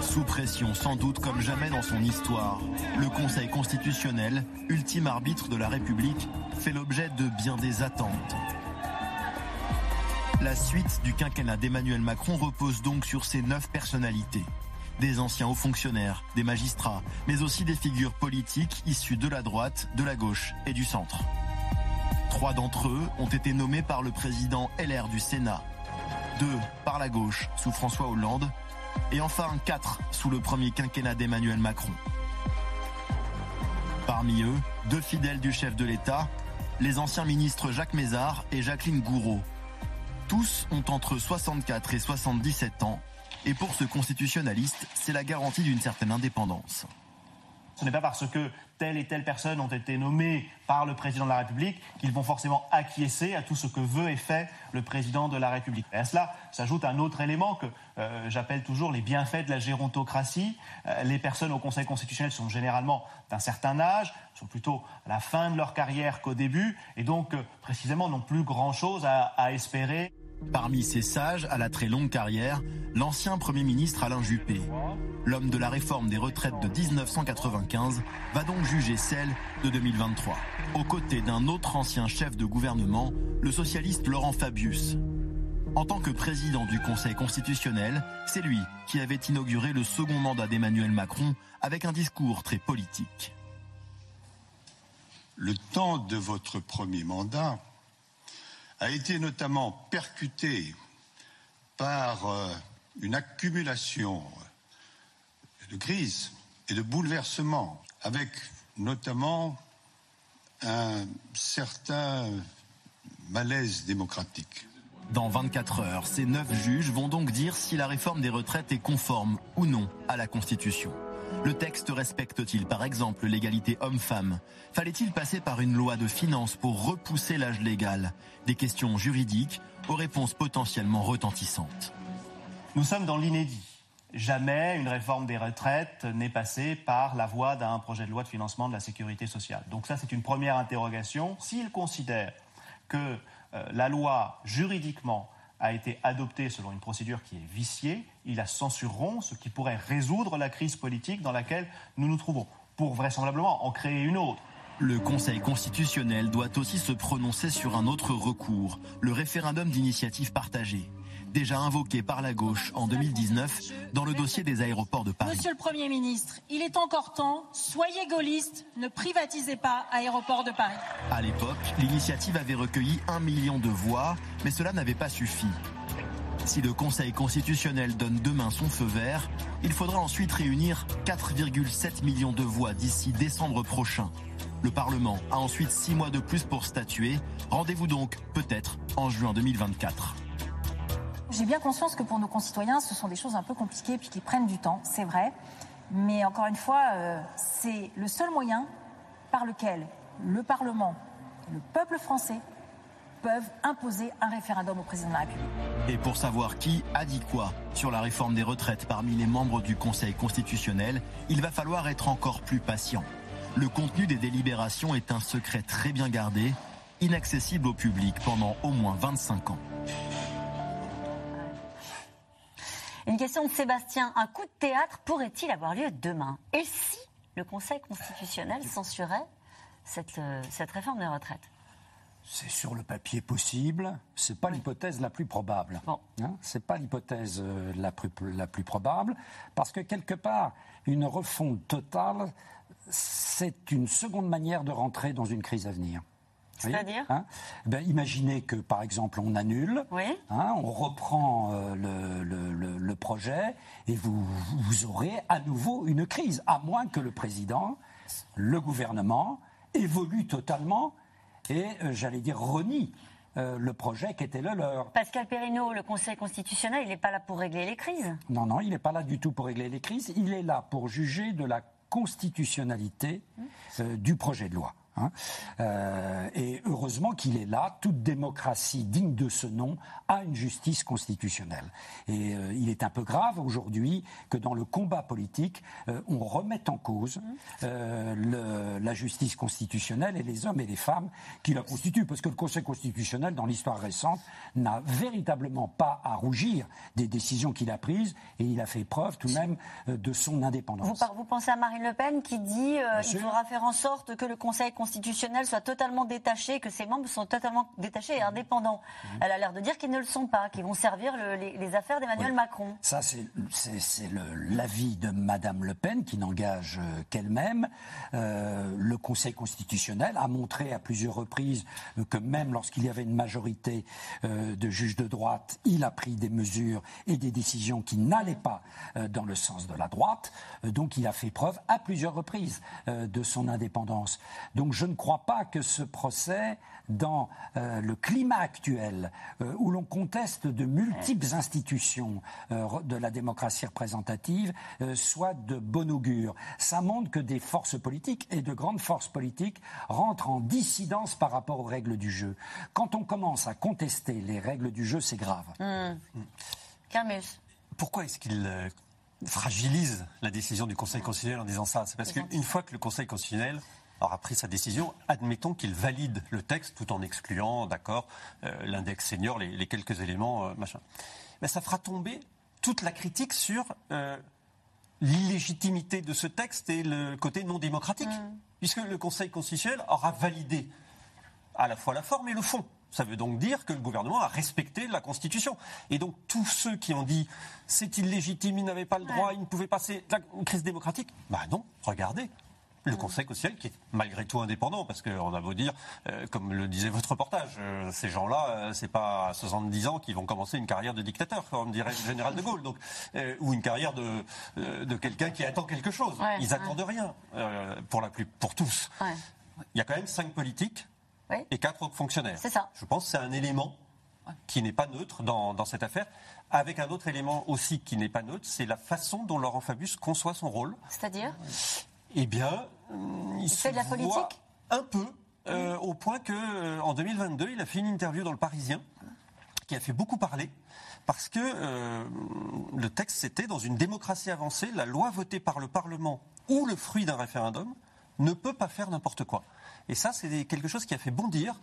Sous pression sans doute comme jamais dans son histoire, le Conseil constitutionnel, ultime arbitre de la République, fait l'objet de bien des attentes. La suite du quinquennat d'Emmanuel Macron repose donc sur ces neuf personnalités. Des anciens hauts fonctionnaires, des magistrats, mais aussi des figures politiques issues de la droite, de la gauche et du centre. Trois d'entre eux ont été nommés par le président LR du Sénat, deux par la gauche sous François Hollande, et enfin quatre sous le premier quinquennat d'Emmanuel Macron. Parmi eux, deux fidèles du chef de l'État, les anciens ministres Jacques Mézard et Jacqueline Gouraud, tous ont entre 64 et 77 ans, et pour ce constitutionnaliste, c'est la garantie d'une certaine indépendance. Ce n'est pas parce que telle et telle personne ont été nommées par le président de la République qu'ils vont forcément acquiescer à tout ce que veut et fait le président de la République. Et à cela s'ajoute un autre élément que euh, j'appelle toujours les bienfaits de la gérontocratie. Euh, les personnes au Conseil constitutionnel sont généralement d'un certain âge, sont plutôt à la fin de leur carrière qu'au début, et donc euh, précisément n'ont plus grand-chose à espérer. Parmi ces sages à la très longue carrière, l'ancien Premier ministre Alain Juppé. L'homme de la réforme des retraites de 1995 va donc juger celle de 2023, aux côtés d'un autre ancien chef de gouvernement, le socialiste Laurent Fabius. En tant que président du Conseil constitutionnel, c'est lui qui avait inauguré le second mandat d'Emmanuel Macron avec un discours très politique. Le temps de votre premier mandat a été notamment percuté par euh, une accumulation de crises et de bouleversements, avec notamment un certain malaise démocratique. Dans 24 heures, ces neuf juges vont donc dire si la réforme des retraites est conforme ou non à la Constitution. Le texte respecte-t-il par exemple l'égalité homme-femme? Fallait-il passer par une loi de finances pour repousser l'âge légal? Des questions juridiques aux réponses potentiellement retentissantes. Nous sommes dans l'inédit. Jamais une réforme des retraites n'est passée par la voie d'un projet de loi de financement de la sécurité sociale. Donc ça, c'est une première interrogation. S'il considère que euh, la loi, juridiquement, a été adopté selon une procédure qui est viciée, ils la censureront, ce qui pourrait résoudre la crise politique dans laquelle nous nous trouvons, pour vraisemblablement en créer une autre. Le Conseil constitutionnel doit aussi se prononcer sur un autre recours, le référendum d'initiative partagée déjà invoqué par la gauche en 2019 dans le dossier des aéroports de Paris. Monsieur le Premier ministre, il est encore temps, soyez gaulliste, ne privatisez pas Aéroports de Paris. À l'époque, l'initiative avait recueilli un million de voix, mais cela n'avait pas suffi. Si le Conseil constitutionnel donne demain son feu vert, il faudra ensuite réunir 4,7 millions de voix d'ici décembre prochain. Le Parlement a ensuite six mois de plus pour statuer. Rendez-vous donc peut-être en juin 2024. J'ai bien conscience que pour nos concitoyens, ce sont des choses un peu compliquées puis qui prennent du temps, c'est vrai. Mais encore une fois, euh, c'est le seul moyen par lequel le Parlement, le peuple français peuvent imposer un référendum au président de la République. Et pour savoir qui a dit quoi sur la réforme des retraites parmi les membres du Conseil constitutionnel, il va falloir être encore plus patient. Le contenu des délibérations est un secret très bien gardé, inaccessible au public pendant au moins 25 ans. Une question de Sébastien. Un coup de théâtre pourrait-il avoir lieu demain? Et si le Conseil constitutionnel censurait cette, euh, cette réforme des retraites? C'est sur le papier possible, c'est pas l'hypothèse la plus probable. Bon. Hein? C'est pas l'hypothèse euh, la plus, la plus probable, parce que quelque part, une refonte totale, c'est une seconde manière de rentrer dans une crise à venir. C'est-à-dire hein ben, Imaginez que, par exemple, on annule, hein, on reprend euh, le, projet et vous, aurez à nouveau une crise, à moins que le président, le gouvernement, évolue totalement et, euh, j'allais dire, renie euh, le projet qui était le leur. Pascal Perrineau, le Conseil constitutionnel, il n'est pas là pour régler les crises? Non, non, il n'est pas là du tout pour régler les crises. Il est là pour juger de la constitutionnalité mmh. du projet de loi. Hein. Euh, et heureusement qu'il est là. Toute démocratie digne de ce nom a une justice constitutionnelle. Et euh, il est un peu grave aujourd'hui que dans le combat politique, euh, on remette en cause le, la justice constitutionnelle et les hommes et les femmes qui la constituent. Parce que le Conseil constitutionnel, dans l'histoire récente, n'a véritablement pas à rougir des décisions qu'il a prises et il a fait preuve tout de même de son indépendance. Vous, vous pensez à Marine Le Pen qui dit qu'il faudra faire en sorte que le Conseil constitutionnel constitutionnel soit totalement détaché, que ses membres sont totalement détachés et mmh. indépendants. Mmh. Elle a l'air de dire qu'ils ne le sont pas, qu'ils vont servir les, affaires d'Emmanuel Macron. Ça, c'est l'avis de Madame Le Pen qui n'engage euh, qu'elle-même. Euh, le Conseil constitutionnel a montré à plusieurs reprises que même lorsqu'il y avait une majorité euh, de juges de droite, il a pris des mesures et des décisions qui n'allaient pas dans le sens de la droite. donc il a fait preuve à plusieurs reprises de son indépendance. Donc je ne crois pas que ce procès, dans euh, le climat actuel, euh, où l'on conteste de multiples institutions euh, de la démocratie représentative, soit de bon augure. Ça montre que des forces politiques et de grandes forces politiques rentrent en dissidence par rapport aux règles du jeu. Quand on commence à contester les règles du jeu, c'est grave. Mmh. Pourquoi est-ce qu'il fragilise la décision du Conseil constitutionnel en disant ça? C'est parce qu'une fois que le Conseil constitutionnel aura pris sa décision, admettons qu'il valide le texte tout en excluant, d'accord, euh, l'index senior, les, quelques éléments, euh, machin. Mais ça fera tomber toute la critique sur euh, l'illégitimité de ce texte et le côté non démocratique, mm. puisque le Conseil constitutionnel aura validé à la fois la forme et le fond. Ça veut donc dire que le gouvernement a respecté la Constitution. Et donc tous ceux qui ont dit c'est illégitime, il n'avait pas le droit, il ne pouvait passer la crise démocratique, bah non, regardez, le Conseil constitutionnel qui est malgré tout indépendant, parce qu'on a beau dire, euh, comme le disait votre reportage, euh, ces gens-là, euh, c'est pas à 70 ans qu'ils vont commencer une carrière de dictateur, comme dirait le général de Gaulle, donc, ou une carrière de, de quelqu'un qui attend quelque chose. Ils attendent rien, pour, la plus, pour tous. Il y a quand même cinq politiques et quatre fonctionnaires. C'est ça. Je pense que c'est un élément qui n'est pas neutre dans, dans, cette affaire, avec un autre élément aussi qui n'est pas neutre, c'est la façon dont Laurent Fabius conçoit son rôle. C'est-à-dire? Eh bien, il, fait de la politique un peu, euh, au point que euh, en 2022, il a fait une interview dans le Parisien qui a fait beaucoup parler. Parce que euh, le texte, c'était dans une démocratie avancée, la loi votée par le Parlement ou le fruit d'un référendum ne peut pas faire n'importe quoi. Et ça, c'est quelque chose qui a fait bondir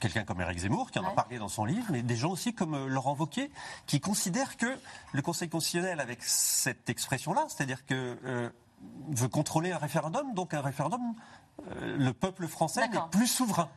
quelqu'un comme Éric Zemmour, qui en a parlé dans son livre, mais des gens aussi comme Laurent Wauquiez, qui considèrent que le Conseil constitutionnel, avec cette expression-là, c'est-à-dire que veut contrôler un référendum, donc un référendum, euh, le peuple français n'est plus souverain.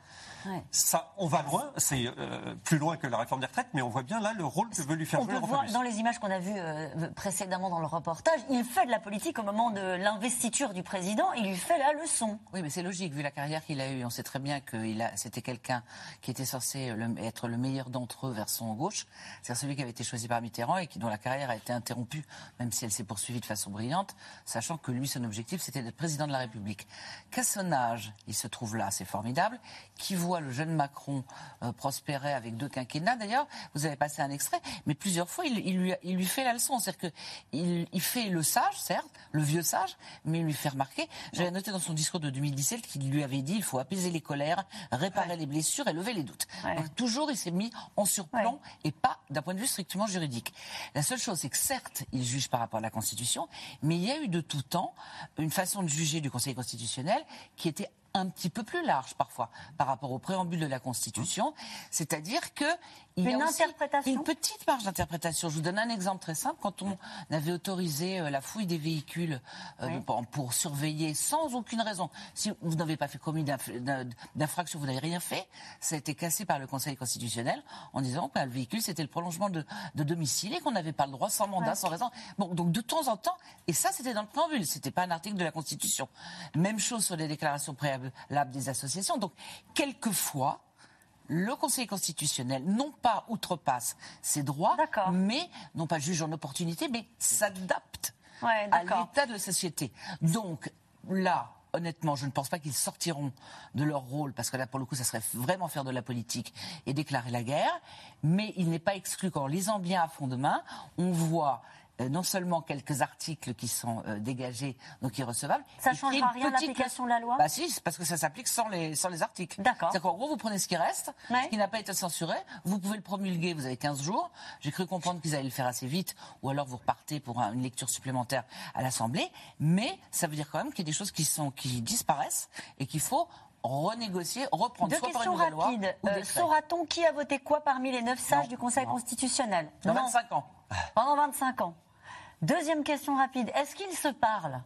Ça, on va loin, c'est euh, plus loin que la réforme des retraites, mais on voit bien là le rôle que veut lui faire on jouer peut voir dans les images qu'on a vues euh, précédemment dans le reportage, il fait de la politique au moment de l'investiture du président, il lui fait la leçon. Oui, mais c'est logique, vu la carrière qu'il a eue. On sait très bien que c'était quelqu'un qui était censé être le meilleur d'entre eux vers son gauche, c'est-à-dire celui qui avait été choisi par Mitterrand et qui, dont la carrière a été interrompue, même si elle s'est poursuivie de façon brillante, sachant que lui, son objectif, c'était d'être président de la République. Qu'à son âge, il se trouve là, c'est formidable, qui voit le jeune Macron euh, prospérer avec deux quinquennats. D'ailleurs, vous avez passé un extrait, mais plusieurs fois, il, lui, il lui, fait la leçon. C'est-à-dire qu'il il fait le sage, certes, le vieux sage, mais il lui fait remarquer. J'avais noté dans son discours de 2017 qu'il lui avait dit il faut apaiser les colères, réparer les blessures et lever les doutes. Donc, toujours, il s'est mis en surplomb et pas d'un point de vue strictement juridique. La seule chose, c'est que certes, il juge par rapport à la Constitution, mais il y a eu de tout temps une façon de juger du Conseil constitutionnel qui était un petit peu plus large parfois par rapport au préambule de la Constitution, c'est-à-dire que il y a une une petite marge d'interprétation. Je vous donne un exemple très simple. Quand on avait autorisé euh, la fouille des véhicules euh, pour, surveiller sans aucune raison, si vous n'avez pas fait commis d'infraction, vous n'avez rien fait, ça a été cassé par le Conseil constitutionnel en disant que le véhicule c'était le prolongement de, domicile et qu'on n'avait pas le droit sans mandat, sans raison. Bon, donc de temps en temps, et ça c'était dans le préambule, c'était pas un article de la Constitution. Même chose sur les déclarations préalables des associations. Donc quelquefois le Conseil constitutionnel non pas outrepasse ses droits, mais non pas juge en opportunité, mais s'adapte à l'état de la société. Donc là, honnêtement, je ne pense pas qu'ils sortiront de leur rôle, parce que là, pour le coup, ça serait vraiment faire de la politique et déclarer la guerre. Mais il n'est pas exclu qu'en lisant bien à fond de main, on voit euh, non seulement quelques articles qui sont euh, dégagés, donc irrecevables. Ça ne changera rien l'application de la loi Bah si, parce que ça s'applique sans les, sans les articles. D'accord. C'est qu'en gros, vous prenez ce qui reste, ce qui n'a pas été censuré, vous pouvez le promulguer, vous avez 15 jours. J'ai cru comprendre qu'ils allaient le faire assez vite, ou alors vous repartez pour une lecture supplémentaire à l'Assemblée. Mais ça veut dire quand même qu'il y a des choses qui, sont, qui disparaissent et qu'il faut renégocier, reprendre Deux soit questions par une rapides. Euh, saura-t-on qui a voté quoi parmi les neuf sages du Conseil constitutionnel? Dans 25 ans. Pendant 25 ans. Deuxième question rapide. Est-ce qu'ils se parlent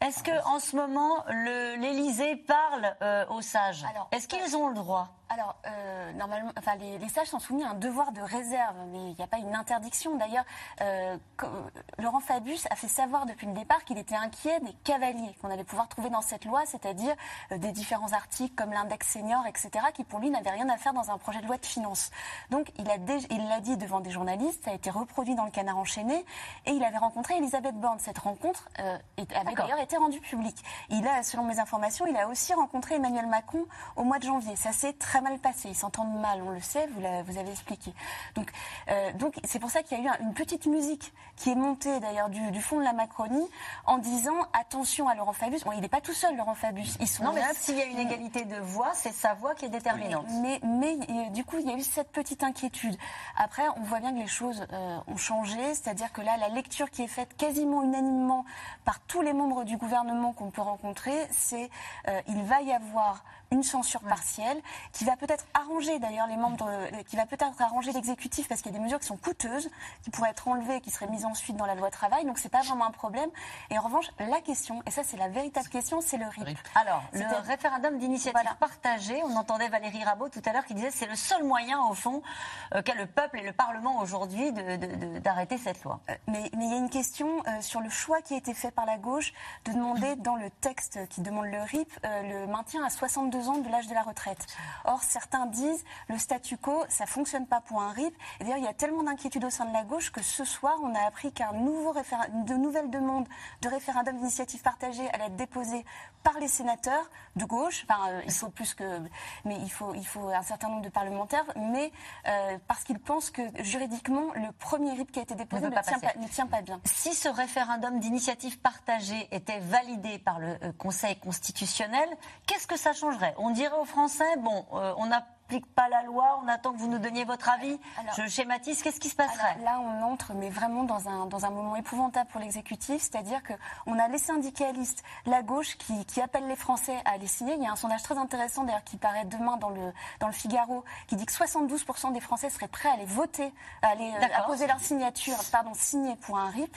est-ce que en ce moment l'Élysée parle euh, aux sages? Est-ce qu'ils ont le droit? Alors, euh, normalement, enfin, les, sages sont soumis à un devoir de réserve, mais il n'y a pas une interdiction. D'ailleurs, euh, Laurent Fabius a fait savoir depuis le départ qu'il était inquiet des cavaliers qu'on allait pouvoir trouver dans cette loi, c'est-à-dire euh, des différents articles comme l'index senior, etc., qui pour lui n'avaient rien à faire dans un projet de loi de finances. Donc, il l'a il dit devant des journalistes, ça a été reproduit dans le Canard enchaîné, et il avait rencontré Elisabeth Borne. Cette rencontre avait d'ailleurs été rendue publique. Il a, selon mes informations, il a aussi rencontré Emmanuel Macron au mois de janvier. Ça s'est très mal passé. Ils s'entendent mal, on le sait, vous, vous avez expliqué. Donc, euh, donc c'est pour ça qu'il y a eu une petite musique qui est montée d'ailleurs du, fond de la Macronie en disant attention à Laurent Fabius. Bon, il n'est pas tout seul, Laurent Fabius. Ils sont non, mais s'il y a une égalité de voix, c'est sa voix qui est déterminante. Mais, mais, euh, du coup, il y a eu cette petite inquiétude. Après, on voit bien que les choses euh, ont changé, c'est-à-dire que là, la lecture qui est faite quasiment unanimement par tous les membres du gouvernement qu'on peut rencontrer, c'est il va y avoir une censure partielle qui va peut-être arranger d'ailleurs les membres, euh, qui va peut-être arranger l'exécutif parce qu'il y a des mesures qui sont coûteuses, qui pourraient être enlevées, qui seraient mises ensuite dans la loi travail. Donc c'est pas vraiment un problème. Et en revanche, la question, et ça c'est la véritable question, c'est le RIP. Alors, le référendum d'initiative partagée, on entendait Valérie Rabault tout à l'heure qui disait c'est le seul moyen au fond euh, qu'a le peuple et le Parlement aujourd'hui d'arrêter cette loi. Euh, mais, mais, il y a une question sur le choix qui a été fait par la gauche de demander dans le texte qui demande le RIP le maintien à 62 ans de l'âge de la retraite. Or, certains disent le statu quo, ça fonctionne pas pour un RIP. Et d'ailleurs, il y a tellement d'inquiétudes au sein de la gauche que ce soir, on a appris qu'un nouveau de nouvelles demandes de référendum d'initiative partagée allaient être déposées par les sénateurs de gauche. Enfin, euh, il faut plus que, mais il faut, il faut un certain nombre de parlementaires, mais euh, parce qu'ils pensent que juridiquement, le premier RIP qui a été déposé ne, tient, pas, ne tient pas bien. Si ce référendum d'initiative partagée était validé par le euh, Conseil constitutionnel, qu'est-ce que ça changerait? On dirait aux Français, bon, on a n'applique pas la loi, on attend que vous nous donniez votre avis. je schématise, qu'est-ce qui se passerait? Là, on entre, mais vraiment dans un, dans un moment épouvantable pour l'exécutif, c'est-à-dire qu'on a les syndicalistes, la gauche, qui, qui appellent les Français à les signer. Il y a un sondage très intéressant, d'ailleurs, qui paraît demain dans le, dans le Figaro, qui dit que 72% des Français seraient prêts à aller voter, à, aller, euh, à poser leur signature, pardon, signer pour un RIP.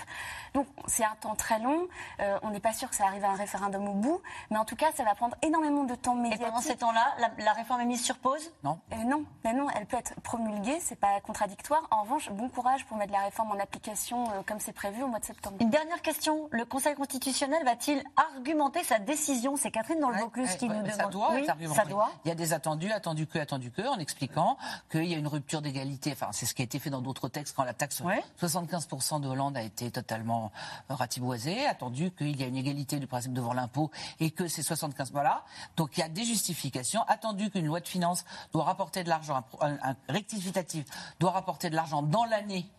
Donc, c'est un temps très long. Euh, on n'est pas sûr que ça arrive à un référendum au bout, mais en tout cas, ça va prendre énormément de temps médiatique. Et pendant ces temps-là, la, la réforme est mise sur pause? Non euh, Non, non, elle peut être promulguée, c'est pas contradictoire. En revanche, bon courage pour mettre la réforme en application euh, comme c'est prévu au mois de septembre. Une dernière question, le Conseil constitutionnel va-t-il argumenter sa décision? C'est Catherine dans le Vaucluse qui nous demande. Ça doit être argumenté. Il y a des attendus, attendus que, attendus que, en expliquant qu'il y a une rupture d'égalité. Enfin, c'est ce qui a été fait dans d'autres textes quand la taxe 75% de Hollande a été totalement euh, ratiboisée, attendu qu'il y a une égalité du principe devant l'impôt et que c'est 75. Voilà. Donc il y a des justifications. Attendu qu'une loi de finances doit rapporter de l'argent, un, rectificatif doit rapporter de l'argent dans l'année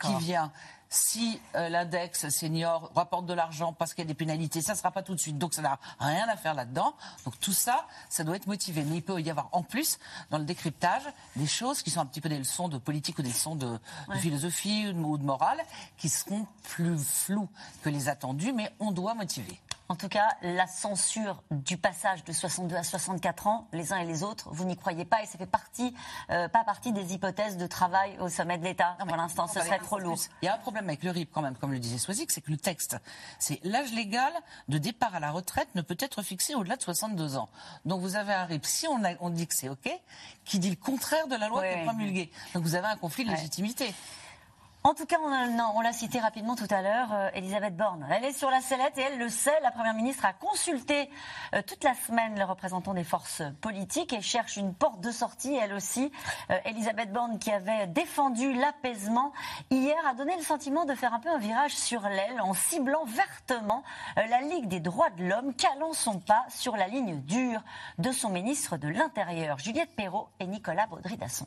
qui vient. Si euh, l'index senior rapporte de l'argent parce qu'il y a des pénalités, ça ne sera pas tout de suite. Donc ça n'a rien à faire là-dedans. Donc tout ça, ça doit être motivé. Mais il peut y avoir en plus, dans le décryptage, des choses qui sont un petit peu des leçons de politique ou des leçons de, philosophie ou de morale qui seront plus floues que les attendus, mais on doit motiver. En tout cas, la censure du passage de 62 à 64 ans, les uns et les autres, vous n'y croyez pas et ça fait partie, euh, pas partie des hypothèses de travail au sommet de l'État. Pour l'instant, ce serait trop lourd. Il y a un problème avec le RIP quand même, comme le disait Soisic, c'est que le texte, c'est l'âge légal de départ à la retraite ne peut être fixé au-delà de 62 ans. Donc vous avez un RIP, si on, on dit que c'est OK, qui dit le contraire de la loi qui est promulguée. Donc vous avez un conflit de légitimité. En tout cas, on, l'a cité rapidement tout à l'heure, euh, Elisabeth Borne. Elle est sur la sellette et elle le sait. La Première ministre a consulté euh, toute la semaine les représentants des forces politiques et cherche une porte de sortie, elle aussi. Euh, Elisabeth Borne, qui avait défendu l'apaisement, hier a donné le sentiment de faire un peu un virage sur l'aile en ciblant vertement la Ligue des droits de l'homme, calant son pas sur la ligne dure de son ministre de l'Intérieur, Juliette Perrault et Nicolas Baudry-Dasson.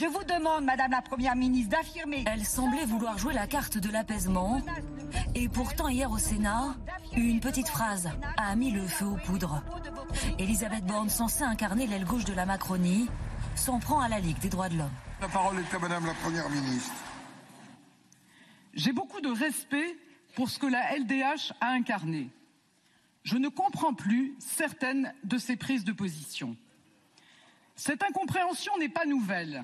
Je vous demande, Madame la Première ministre, d'affirmer. Elle semblait vouloir jouer la carte de l'apaisement. Et pourtant, hier au Sénat, une petite phrase a mis le feu aux poudres. Elisabeth Borne, censée incarner l'aile gauche de la Macronie, s'en prend à la Ligue des droits de l'homme. La parole est à Madame la Première ministre. J'ai beaucoup de respect pour ce que la LDH a incarné. Je ne comprends plus certaines de ses prises de position. Cette incompréhension n'est pas nouvelle.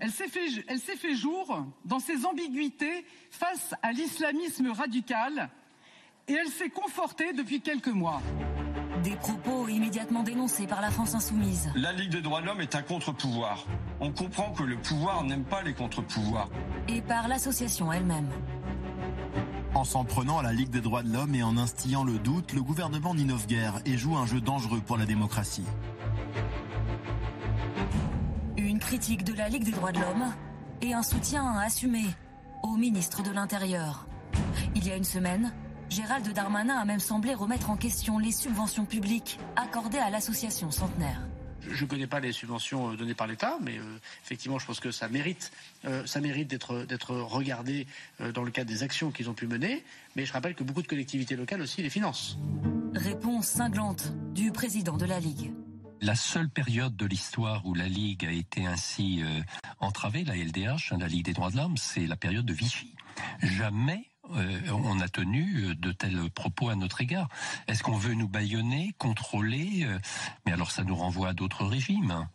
Elle s'est fait, jour dans ses ambiguïtés face à l'islamisme radical et elle s'est confortée depuis quelques mois. Des propos immédiatement dénoncés par la France insoumise. La Ligue des droits de l'homme est un contre-pouvoir. On comprend que le pouvoir n'aime pas les contre-pouvoirs. Et par l'association elle-même. En s'en prenant à la Ligue des droits de l'homme et en instillant le doute, le gouvernement n'innove guère et joue un jeu dangereux pour la démocratie. Critique de la Ligue des droits de l'homme et un soutien assumé au ministre de l'Intérieur. Il y a une semaine, Gérald Darmanin a même semblé remettre en question les subventions publiques accordées à l'association Centenaire. Je ne connais pas les subventions euh, données par l'État, mais euh, effectivement, je pense que ça mérite, euh, ça mérite d'être, d'être regardé dans le cadre des actions qu'ils ont pu mener. Mais je rappelle que beaucoup de collectivités locales aussi les financent. Réponse cinglante du président de la Ligue. La seule période de l'histoire où la Ligue a été ainsi entravée, la LDH, hein, la Ligue des droits de l'homme, c'est la période de Vichy. Jamais on a tenu de tels propos à notre égard. Est-ce qu'on veut nous bâillonner, contrôler Mais alors ça nous renvoie à d'autres régimes.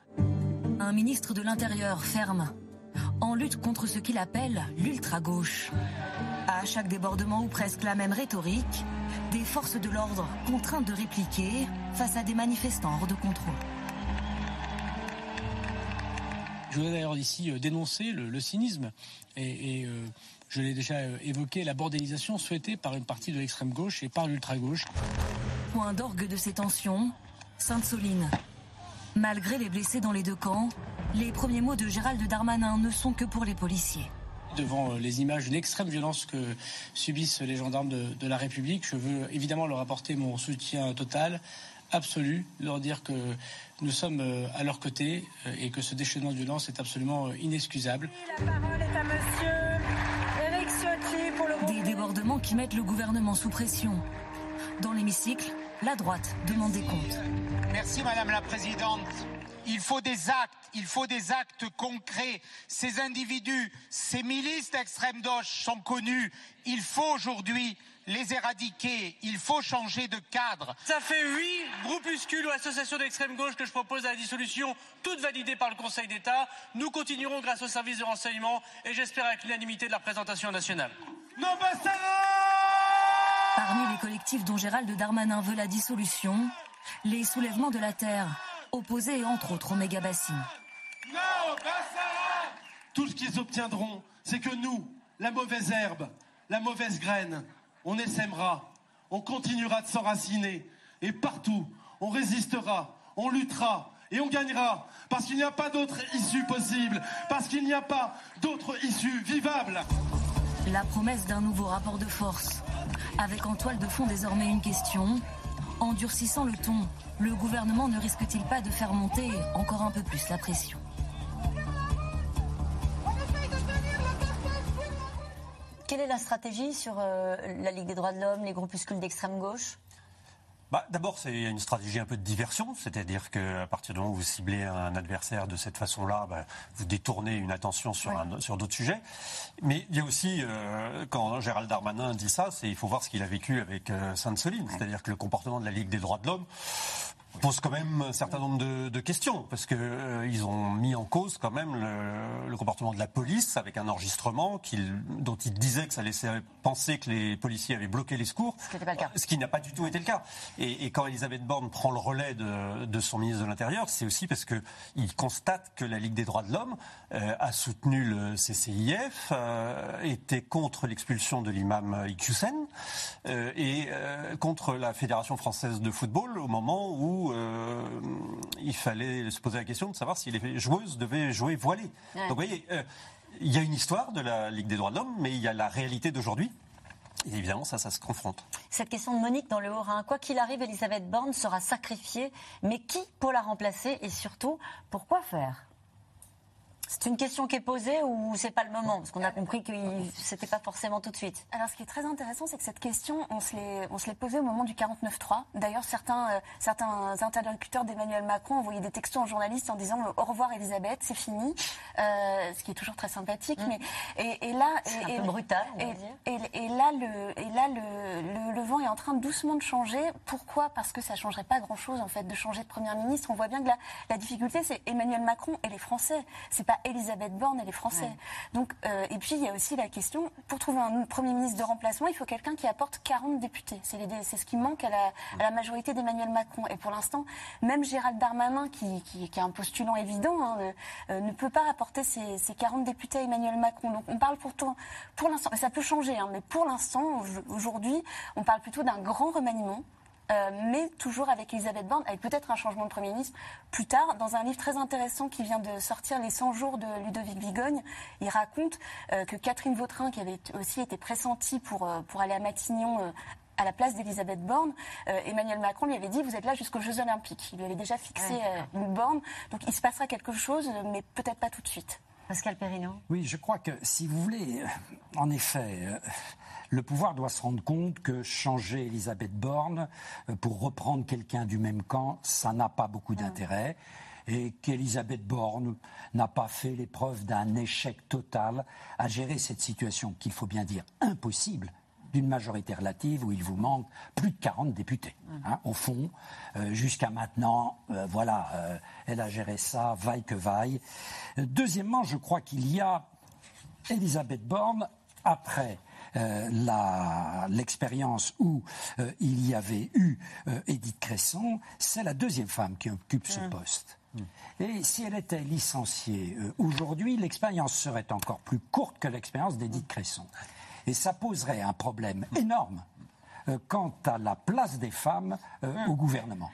Un ministre de l'Intérieur ferme, en lutte contre ce qu'il appelle l'ultra-gauche. À chaque débordement ou presque la même rhétorique, des forces de l'ordre contraintes de répliquer face à des manifestants hors de contrôle. Je voudrais d'ailleurs ici dénoncer le, cynisme et, je l'ai déjà euh, évoqué, la bordélisation souhaitée par une partie de l'extrême gauche et par l'ultra-gauche. Point d'orgue de ces tensions, Sainte-Soline. Malgré les blessés dans les deux camps, les premiers mots de Gérald Darmanin ne sont que pour les policiers. Devant euh, les images d'une extrême violence que subissent les gendarmes de, la République, je veux évidemment leur apporter mon soutien total, absolu, leur dire que nous sommes euh, à leur côté et que ce déchaînement de violence est absolument inexcusable. La parole est à monsieur des débordements qui mettent le gouvernement sous pression. Dans l'hémicycle, la droite demande des comptes. Merci Madame la Présidente. Il faut des actes, il faut des actes concrets. Ces individus, ces milices d'extrême gauche sont connus. Il faut aujourd'hui les éradiquer. Il faut changer de cadre. Ça fait huit groupuscules ou associations d'extrême gauche que je propose à la dissolution, toutes validées par le Conseil d'État. Nous continuerons grâce au service de renseignement et j'espère avec l'unanimité de la représentation nationale. Parmi les collectifs dont Gérald Darmanin veut la dissolution, les soulèvements de la terre, opposés entre autres au méga bassines. Tout ce qu'ils obtiendront, c'est que nous, la mauvaise herbe, la mauvaise graine, on essaimera, on continuera de s'enraciner, et partout, on résistera, on luttera, et on gagnera, parce qu'il n'y a pas d'autre issue possible, parce qu'il n'y a pas d'autre issue vivable. La promesse d'un nouveau rapport de force, avec en toile de fond désormais une question. En durcissant le ton, le gouvernement ne risque-t-il pas de faire monter encore un peu plus la pression? Quelle est la stratégie sur euh, la Ligue des droits de l'homme, les groupuscules d'extrême gauche? Bah, D'abord, c'est une stratégie un peu de diversion, c'est-à-dire qu'à partir du moment où vous ciblez un adversaire de cette façon-là, bah, vous détournez une attention sur, sur d'autres sujets. Mais il y a aussi, euh, quand Gérald Darmanin dit ça, c'est il faut voir ce qu'il a vécu avec euh, Sainte-Soline, c'est-à-dire que le comportement de la Ligue des droits de l'homme, pose quand même un certain nombre de, questions parce que euh, ils ont mis en cause quand même le, comportement de la police avec un enregistrement dont ils disaient que ça laissait penser que les policiers avaient bloqué les secours, ce qui n'était pas le cas. Ce qui n'a pas du tout été le cas. Et, quand Elisabeth Borne prend le relais de, son ministre de l'Intérieur, c'est aussi parce que il constate que la Ligue des droits de l'homme euh, a soutenu le CCIF, euh, était contre l'expulsion de l'imam Iqiyoussen et contre la Fédération française de football au moment où euh, il fallait se poser la question de savoir si les joueuses devaient jouer voilées. Donc vous voyez, euh, il y a une histoire de la Ligue des droits de l'homme, mais il y a la réalité d'aujourd'hui. Et évidemment, ça, ça se confronte. Cette question de Monique dans le Haut-Rhin. Quoi qu'il arrive, Elisabeth Borne sera sacrifiée. Mais qui pour la remplacer? Et surtout, pourquoi faire? C'est une question qui est posée ou c'est pas le moment? Parce qu'on a compris que c'était pas forcément tout de suite. Alors, ce qui est très intéressant, c'est que cette question, on se l'est posée au moment du 49-3. D'ailleurs, certains, euh, certains interlocuteurs d'Emmanuel Macron envoyaient des textos aux journalistes en disant au revoir Elisabeth, c'est fini. Euh, ce qui est toujours très sympathique. Mm. Mais et, là, c'est un peu brutal. On et, va dire. Et, là, le, et là, le, le, vent est en train doucement de changer. Pourquoi? Parce que ça changerait pas grand-chose en fait de changer de première ministre. On voit bien que la, la difficulté, c'est Emmanuel Macron et les Français. C'est pas pas Elisabeth Borne et les Français. Donc, euh, et puis, il y a aussi la question, pour trouver un Premier ministre de remplacement, il faut quelqu'un qui apporte 40 députés. C'est ce qui manque à la, à la majorité d'Emmanuel Macron. Et pour l'instant, même Gérald Darmanin, qui, qui- qui est un postulant évident, hein, euh, ne peut pas apporter ces 40 députés à Emmanuel Macron. Donc, on parle pour, tout- pour l'instant, ça peut changer, hein, mais pour l'instant, au- aujourd'hui, on parle plutôt d'un grand remaniement. Euh, mais toujours avec Elisabeth Borne, avec peut-être un changement de Premier ministre plus tard. Dans un livre très intéressant qui vient de sortir, Les 100 jours de Ludovic Vigogne, il raconte euh, que Catherine Vautrin, qui avait aussi été pressentie pour, euh, pour aller à Matignon, euh, à la place d'Elisabeth Borne, euh, Emmanuel Macron lui avait dit Vous êtes là jusqu'aux Jeux Olympiques. Il lui avait déjà fixé Ouais, euh, une borne. Donc il se passera quelque chose, mais peut-être pas tout de suite. Pascal Perrineau Oui, je crois que si vous voulez, en effet, euh, le pouvoir doit se rendre compte que changer Elisabeth Borne euh, pour reprendre quelqu'un du même camp, ça n'a pas beaucoup d'intérêt. Et qu'Elisabeth Borne n'a pas fait l'épreuve d'un échec total à gérer cette situation qu'il faut bien dire impossible d'une majorité relative où il vous manque plus de 40 députés. hein, au fond, Euh, jusqu'à maintenant, euh, voilà, euh, elle a géré ça, vaille que vaille. Deuxièmement, je crois qu'il y a Elisabeth Borne après euh, l'expérience où euh, il y avait eu euh, Edith Cresson, c'est la deuxième femme qui occupe ce poste. Et si elle était licenciée aujourd'hui, l'expérience serait encore plus courte que l'expérience d'Edith Cresson. Et ça poserait un problème énorme quant à la place des femmes euh, au gouvernement.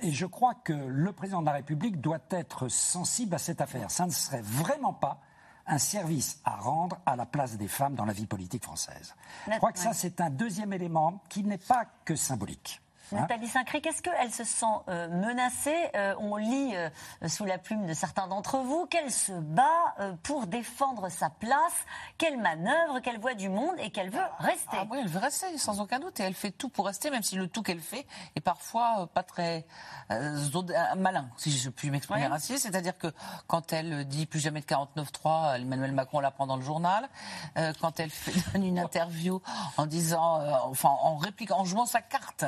Et je crois que le président de la République doit être sensible à cette affaire. Ça ne serait vraiment pas un service à rendre à la place des femmes dans la vie politique française. Je crois que ça, c'est un deuxième élément qui n'est pas que symbolique. Nathalie Saint-Cric, est-ce qu'elle se sent euh, menacée Euh, On lit euh, sous la plume de certains d'entre vous qu'elle se bat pour défendre sa place, qu'elle manœuvre, qu'elle voit du monde et qu'elle veut rester? Ah oui, elle veut rester, sans aucun doute. Et elle fait tout pour rester, même si le tout qu'elle fait est parfois pas très malin, si je puis m'exprimer Oui. ainsi. C'est-à-dire que quand elle dit plus jamais de 49.3, Emmanuel Macron la prend dans le journal. Quand elle fait, donne une interview en disant, enfin, en répliquant, en jouant sa carte,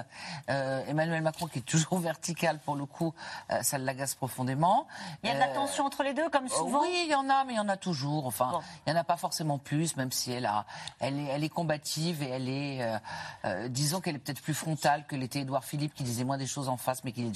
euh, Emmanuel Macron, qui est toujours vertical pour le coup, euh, ça l'agace profondément. Il y a de la Euh, tension entre les deux, comme souvent oui, il y en a, mais il y en a toujours. Enfin, il n'y en a pas forcément plus, même si elle, a, elle, est, elle est combative et elle est, disons qu'elle est peut-être plus frontale que l'était Édouard Philippe, qui disait moins des choses en face, mais qui les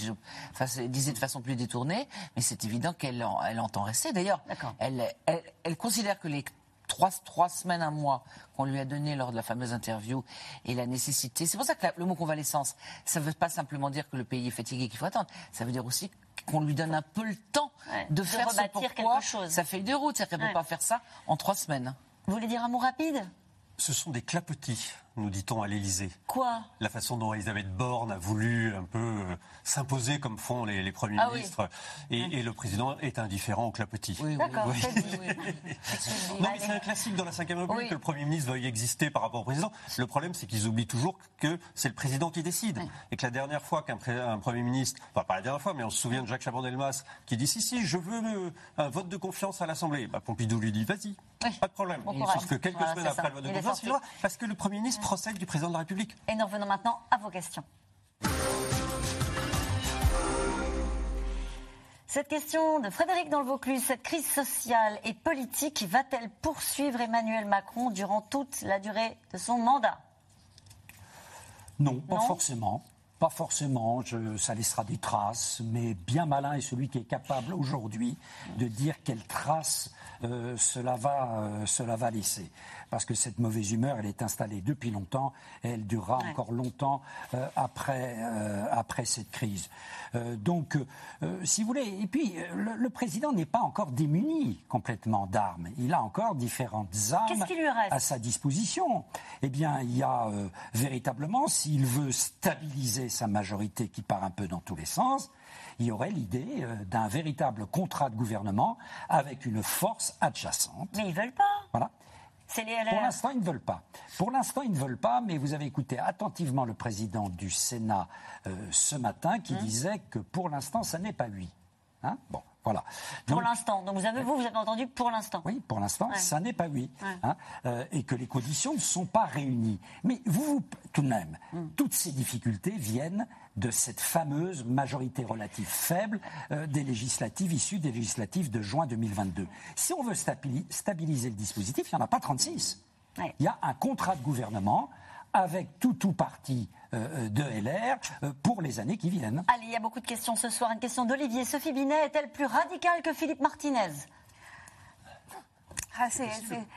disait de façon plus détournée. Mais c'est évident qu'elle en- elle entend rester. D'ailleurs, elle, elle, elle considère que les trois, trois semaines, un mois qu'on lui a donné lors de la fameuse interview et la nécessité. C'est pour ça que la- le mot convalescence, ça ne veut pas simplement dire que le pays est fatigué et qu'il faut attendre. Ça veut dire aussi qu'on lui donne un peu le temps de, de faire ce pourquoi chose. sa feuille de route. C'est-à-dire qu'elle ne Ouais. peut pas faire ça en trois semaines. Vous voulez dire un mot rapide? Ce sont des clapotis, nous dit-on à l'Élysée. Quoi? La façon dont Elisabeth Borne a voulu un peu euh, s'imposer comme font les, les premiers Ah oui. ministres. Et, et le président est indifférent aux clapotis. D'accord, Oui. c'est dit. Non, mais c'est un classique dans la Cinquième République Oui. que le Premier ministre veuille exister par rapport au président. Le problème, c'est qu'ils oublient toujours que c'est le président qui décide. Et que la dernière fois qu'un Premier ministre, enfin pas la dernière fois, mais on se souvient de Jacques Chaban-Delmas qui dit si, si, je veux le- un vote de confiance à l'Assemblée. Bah, Pompidou lui dit vas-y, pas de problème. Sauf que quelques Voilà, semaines après ça. le vote de Il confiance, il doit, parce que le Premier ministre procède du président de la République. Et nous revenons maintenant à vos questions. Cette question de Frédéric dans le Vaucluse, cette crise sociale et politique va-t-elle poursuivre Emmanuel Macron durant toute la durée de son mandat? Non, pas forcément. Pas forcément, je- ça laissera des traces, mais bien malin est celui qui est capable aujourd'hui de dire quelles traces euh, cela, va, euh, cela va laisser. Parce que cette mauvaise humeur, elle est installée depuis longtemps, et elle durera encore longtemps euh, après, euh, après cette crise. Euh, donc, si vous voulez, et puis le, le président n'est pas encore démuni complètement d'armes. Il a encore différentes armes lui reste à sa disposition. Eh bien, il y a véritablement, s'il veut stabiliser sa majorité qui part un peu dans tous les sens, il y aurait l'idée d'un véritable contrat de gouvernement avec une force adjacente. Mais ils veulent pas. Voilà. Les Pour l'instant, ils ne veulent pas. Pour l'instant, ils ne veulent pas, mais vous avez écouté attentivement le président du Sénat euh, ce matin qui disait que pour l'instant, ça n'est pas lui. Hein? Bon, Voilà. Pour l'instant. Donc vous avez, vous, vous avez entendu pour l'instant. Oui, pour l'instant, Ouais. ça n'est pas oui. Ouais. hein, euh, et que les conditions ne sont pas réunies. Mais vous, vous- tout de même, Hmm. toutes ces difficultés viennent de cette fameuse majorité relative faible euh, des législatives issues des législatives de juin 2022. Si on veut stabili- stabiliser le dispositif, il n'y en a pas 36. Ouais. Il y a un contrat de gouvernement avec tout tout parti euh, de LR euh, pour les années qui viennent. Allez, il y a beaucoup de questions ce soir. Une question d'Olivier. Sophie Binet est-elle plus radicale que Philippe Martinez? Ah, c'est,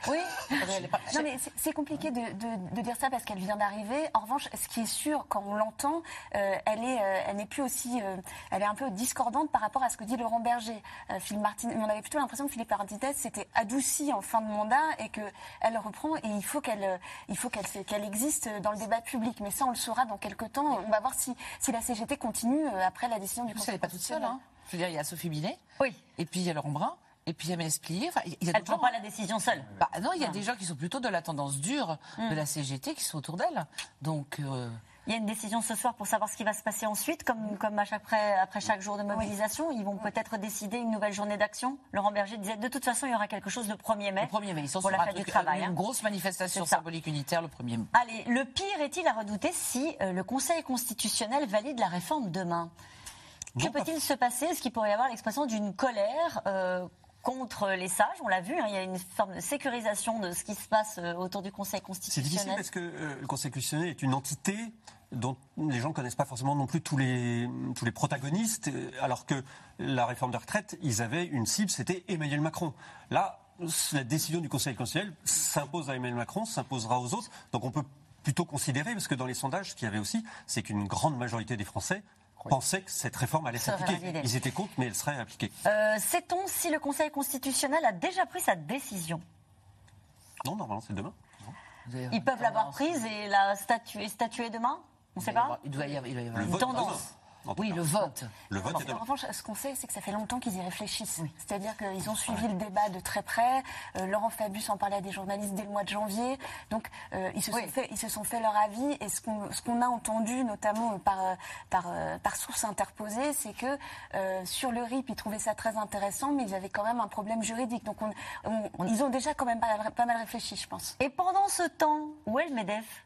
Oui. Non, mais c'est- compliqué de, de- de dire ça parce qu'elle vient d'arriver. En revanche, ce qui est sûr, quand on l'entend, euh, elle est, euh, elle n'est plus aussi, euh, elle est un peu discordante par rapport à ce que dit Laurent Berger. Philippe Martin, on avait plutôt l'impression que Philippe Martinez s'était adouci en fin de mandat et que elle reprend. Et il faut qu'elle, il faut qu'elle, qu'elle existe dans le débat public. Mais ça, on le saura dans quelques temps. On va voir si, si la CGT continue après la décision du Conseil. elle n'est pas toute seule. Hein. Je veux dire, il y a Sophie Binet. Oui. Et puis il y a Laurent Brun. Et puis Mélès Plier. Enfin, il y a Elle ne prend gens. pas la décision seule. Bah, non, il y a Ah. des gens qui sont plutôt de la tendance dure de la CGT qui sont autour d'elle. Donc. euh, Il y a une décision ce soir pour savoir ce qui va se passer ensuite, comme, comme à chaque, après, après chaque jour de mobilisation. Ils vont peut-être décider une nouvelle journée d'action. Laurent Berger disait de toute façon, il y aura quelque chose le 1er mai. Le 1er mai, ils sont pour sur la fête du truc, travail. une hein. grosse manifestation symbolique unitaire le 1er mai. Allez, le pire est-il à redouter si euh, le Conseil constitutionnel valide la réforme demain? Que peut-il se passer? Est-ce qu'il pourrait y avoir l'expression d'une colère euh, contre les sages On l'a vu, hein, il y a une forme de sécurisation de ce qui se passe euh, autour du Conseil C'est difficile constitutionnel. parce que euh, le Conseil constitutionnel est une entité dont les gens ne connaissent pas forcément non plus tous les, tous les protagonistes, euh, alors que la réforme de retraite, ils avaient une cible, c'était Emmanuel Macron. Là, la décision du Conseil constitutionnel s'impose à Emmanuel Macron, s'imposera aux autres. Donc on peut plutôt considérer, parce que dans les sondages, ce qu'il y avait aussi, c'est qu'une grande majorité des Français pensaient que cette réforme allait s'appliquer. Ils étaient contre, mais elle serait appliquée. Euh, Sait-on si le Conseil constitutionnel a déjà pris sa décision? Non, normalement, c'est demain. Ils peuvent l'avoir prise et la statuer, statuer demain? On ne sait pas Il doit y avoir, Une tendance. Oui, le vote. Le vote est En demain. revanche, ce qu'on sait, c'est que ça fait longtemps qu'ils y réfléchissent. C'est-à-dire qu'ils ont suivi le débat de très près. Euh, Laurent Fabius en parlait à des journalistes dès le mois de janvier. Donc, euh, ils, se sont fait, ils se sont fait leur avis. Et ce qu'on a entendu, notamment par, euh, par, par sources interposées, c'est que euh, sur le RIP, ils trouvaient ça très intéressant, mais ils avaient quand même un problème juridique. Donc, on- on- ils ont déjà quand même pas, pas mal réfléchi, je pense. Et pendant ce temps, où est le MEDEF?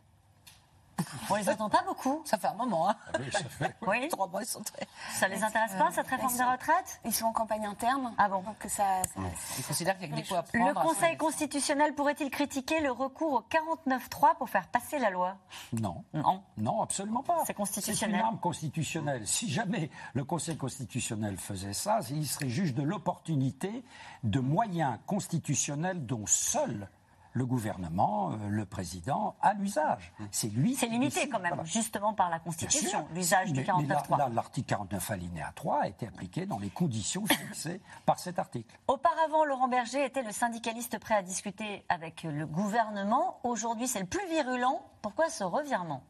On les entend pas beaucoup. Ça fait un moment, hein Oui, ça fait. Oui. Trois mois, ils sont très... Ça les intéresse pas, cette réforme des retraites? Ils sont en campagne interne. Ah bon Donc, ça, ça- Ils considèrent qu'il y a que des coups à prendre. Le Conseil constitutionnel pourrait-il critiquer le recours au 49.3 pour faire passer la loi? Non. Non. Non, absolument pas. C'est constitutionnel. C'est une arme constitutionnelle. Si jamais le Conseil constitutionnel faisait ça, il serait juge de l'opportunité de moyens constitutionnels dont seul le gouvernement, euh, le président, a l'usage. C'est lui. C'est limité quand même, Voilà. justement par la Constitution, l'usage du Mais- mais là- 49.3. là, L'article 49 alinéa 3 a été appliqué dans les conditions fixées par cet article. Auparavant, Laurent Berger était le syndicaliste prêt à discuter avec le gouvernement. Aujourd'hui, c'est le plus virulent. Pourquoi ce revirement?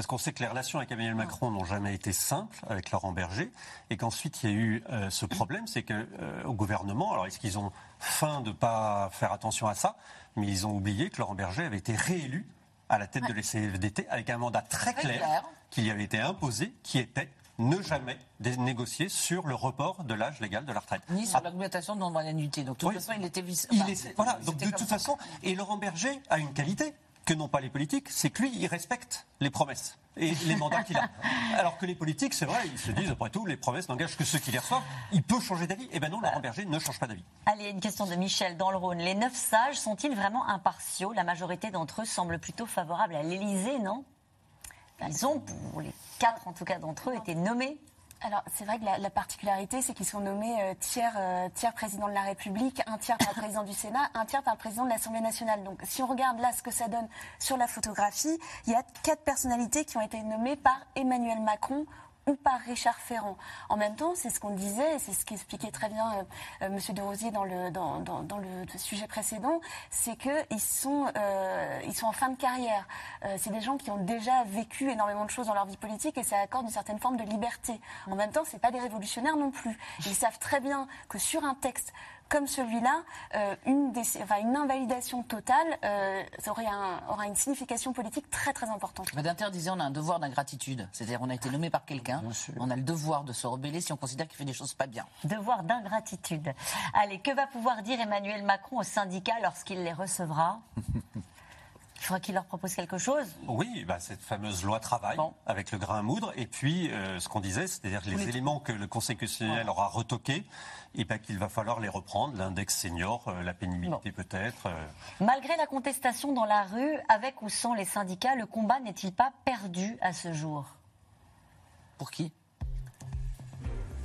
Parce qu'on sait que les relations avec Emmanuel Macron n'ont jamais été simples avec Laurent Berger, et qu'ensuite il y a eu euh, ce problème, c'est que euh, au gouvernement, alors est-ce qu'ils ont faim de ne pas faire attention à ça, mais ils ont oublié que Laurent Berger avait été réélu à la tête de l'ECFDT avec un mandat très Très clair, clair. qui lui avait été imposé, qui était ne jamais négocier sur le report de l'âge légal de la retraite. Ni sur l'augmentation de non-moyennité. Donc, de toute Oui. façon, il était vice. Il enfin, est- voilà, donc de toute ça. façon, et Laurent Berger a une qualité que n'ont pas les politiques, c'est que lui, il respecte les promesses et les mandats qu'il a. Alors que les politiques, c'est vrai, ils se disent, après tout, les promesses n'engagent que ceux qui les reçoivent. Il peut changer d'avis. Eh bien non, Laurent Berger ne change pas d'avis. Allez, une question de Michel dans le Rhône. Les neuf sages sont-ils vraiment impartiaux? La majorité d'entre eux semble plutôt favorable à l'Élysée, non? Ils ont, pour les quatre en tout cas d'entre eux, été nommés Alors, c'est vrai que la, la particularité, c'est qu'ils sont nommés euh, tiers, euh, tiers président de la République, un tiers par le président du Sénat, un tiers par le président de l'Assemblée nationale. Donc, si on regarde là ce que ça donne sur la photographie, il y a quatre personnalités qui ont été nommées par Emmanuel Macron par Richard Ferrand. En même temps, c'est ce qu'on disait, c'est ce qu'expliquait très bien euh, euh, Monsieur de Rosier dans le, sujet précédent, c'est qu'ils sont, euh, sont en fin de carrière. Euh, c'est des gens qui ont déjà vécu énormément de choses dans leur vie politique et ça accorde une certaine forme de liberté. En même temps, c'est pas des révolutionnaires non plus. Ils savent très bien que sur un texte comme celui-là, euh, une, une, invalidation totale ça aurait aura une signification politique très très importante. Badinter disait on a un devoir d'ingratitude, c'est-à-dire on a été nommé par quelqu'un, on a le devoir de se rebeller si on considère qu'il fait des choses pas bien. Devoir d'ingratitude. Allez, que va pouvoir dire Emmanuel Macron aux syndicats lorsqu'il les recevra? Il faudra qu'il leur propose quelque chose. Oui, bah, cette fameuse loi travail avec le grain à moudre. Et puis, euh, ce qu'on disait, c'est-à-dire les, éléments que le Conseil constitutionnel aura retoqués, et bah, qu'il va falloir les reprendre, l'index senior, euh, la pénibilité peut-être. Euh. Malgré la contestation dans la rue, avec ou sans les syndicats, le combat n'est-il pas perdu à ce jour? Pour qui?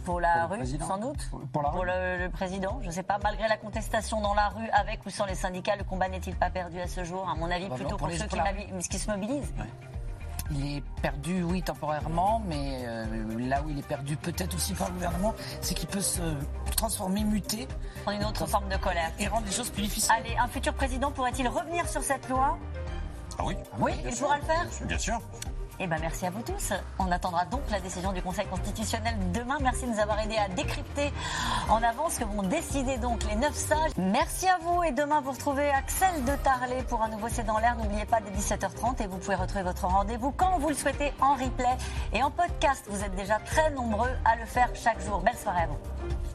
Pour la rue, sans doute Pour, le, président, je ne sais pas. Malgré la contestation dans la rue, avec ou sans les syndicats, le combat n'est-il pas perdu à ce jour À mon avis, bah plutôt pour, ceux qui, se mobilisent. Il est perdu, oui, temporairement, mais euh, là où il est perdu peut-être aussi par le gouvernement, c'est qu'il peut se transformer, muter. En une autre forme de colère. Et rendre les choses plus difficiles. Allez, un futur président pourrait-il revenir sur cette loi? Ah oui. Oui, il pourra le faire Bien sûr. Eh ben, merci à vous tous. On attendra donc la décision du Conseil constitutionnel demain. Merci de nous avoir aidés à décrypter en avance que vont décider donc les neuf sages. Merci à vous et demain vous retrouvez Axel de Tarlet pour un nouveau C'est dans l'air. N'oubliez pas dès 17h30 et vous pouvez retrouver votre rendez-vous quand vous le souhaitez en replay et en podcast. Vous êtes déjà très nombreux à le faire chaque jour. Belle soirée à vous.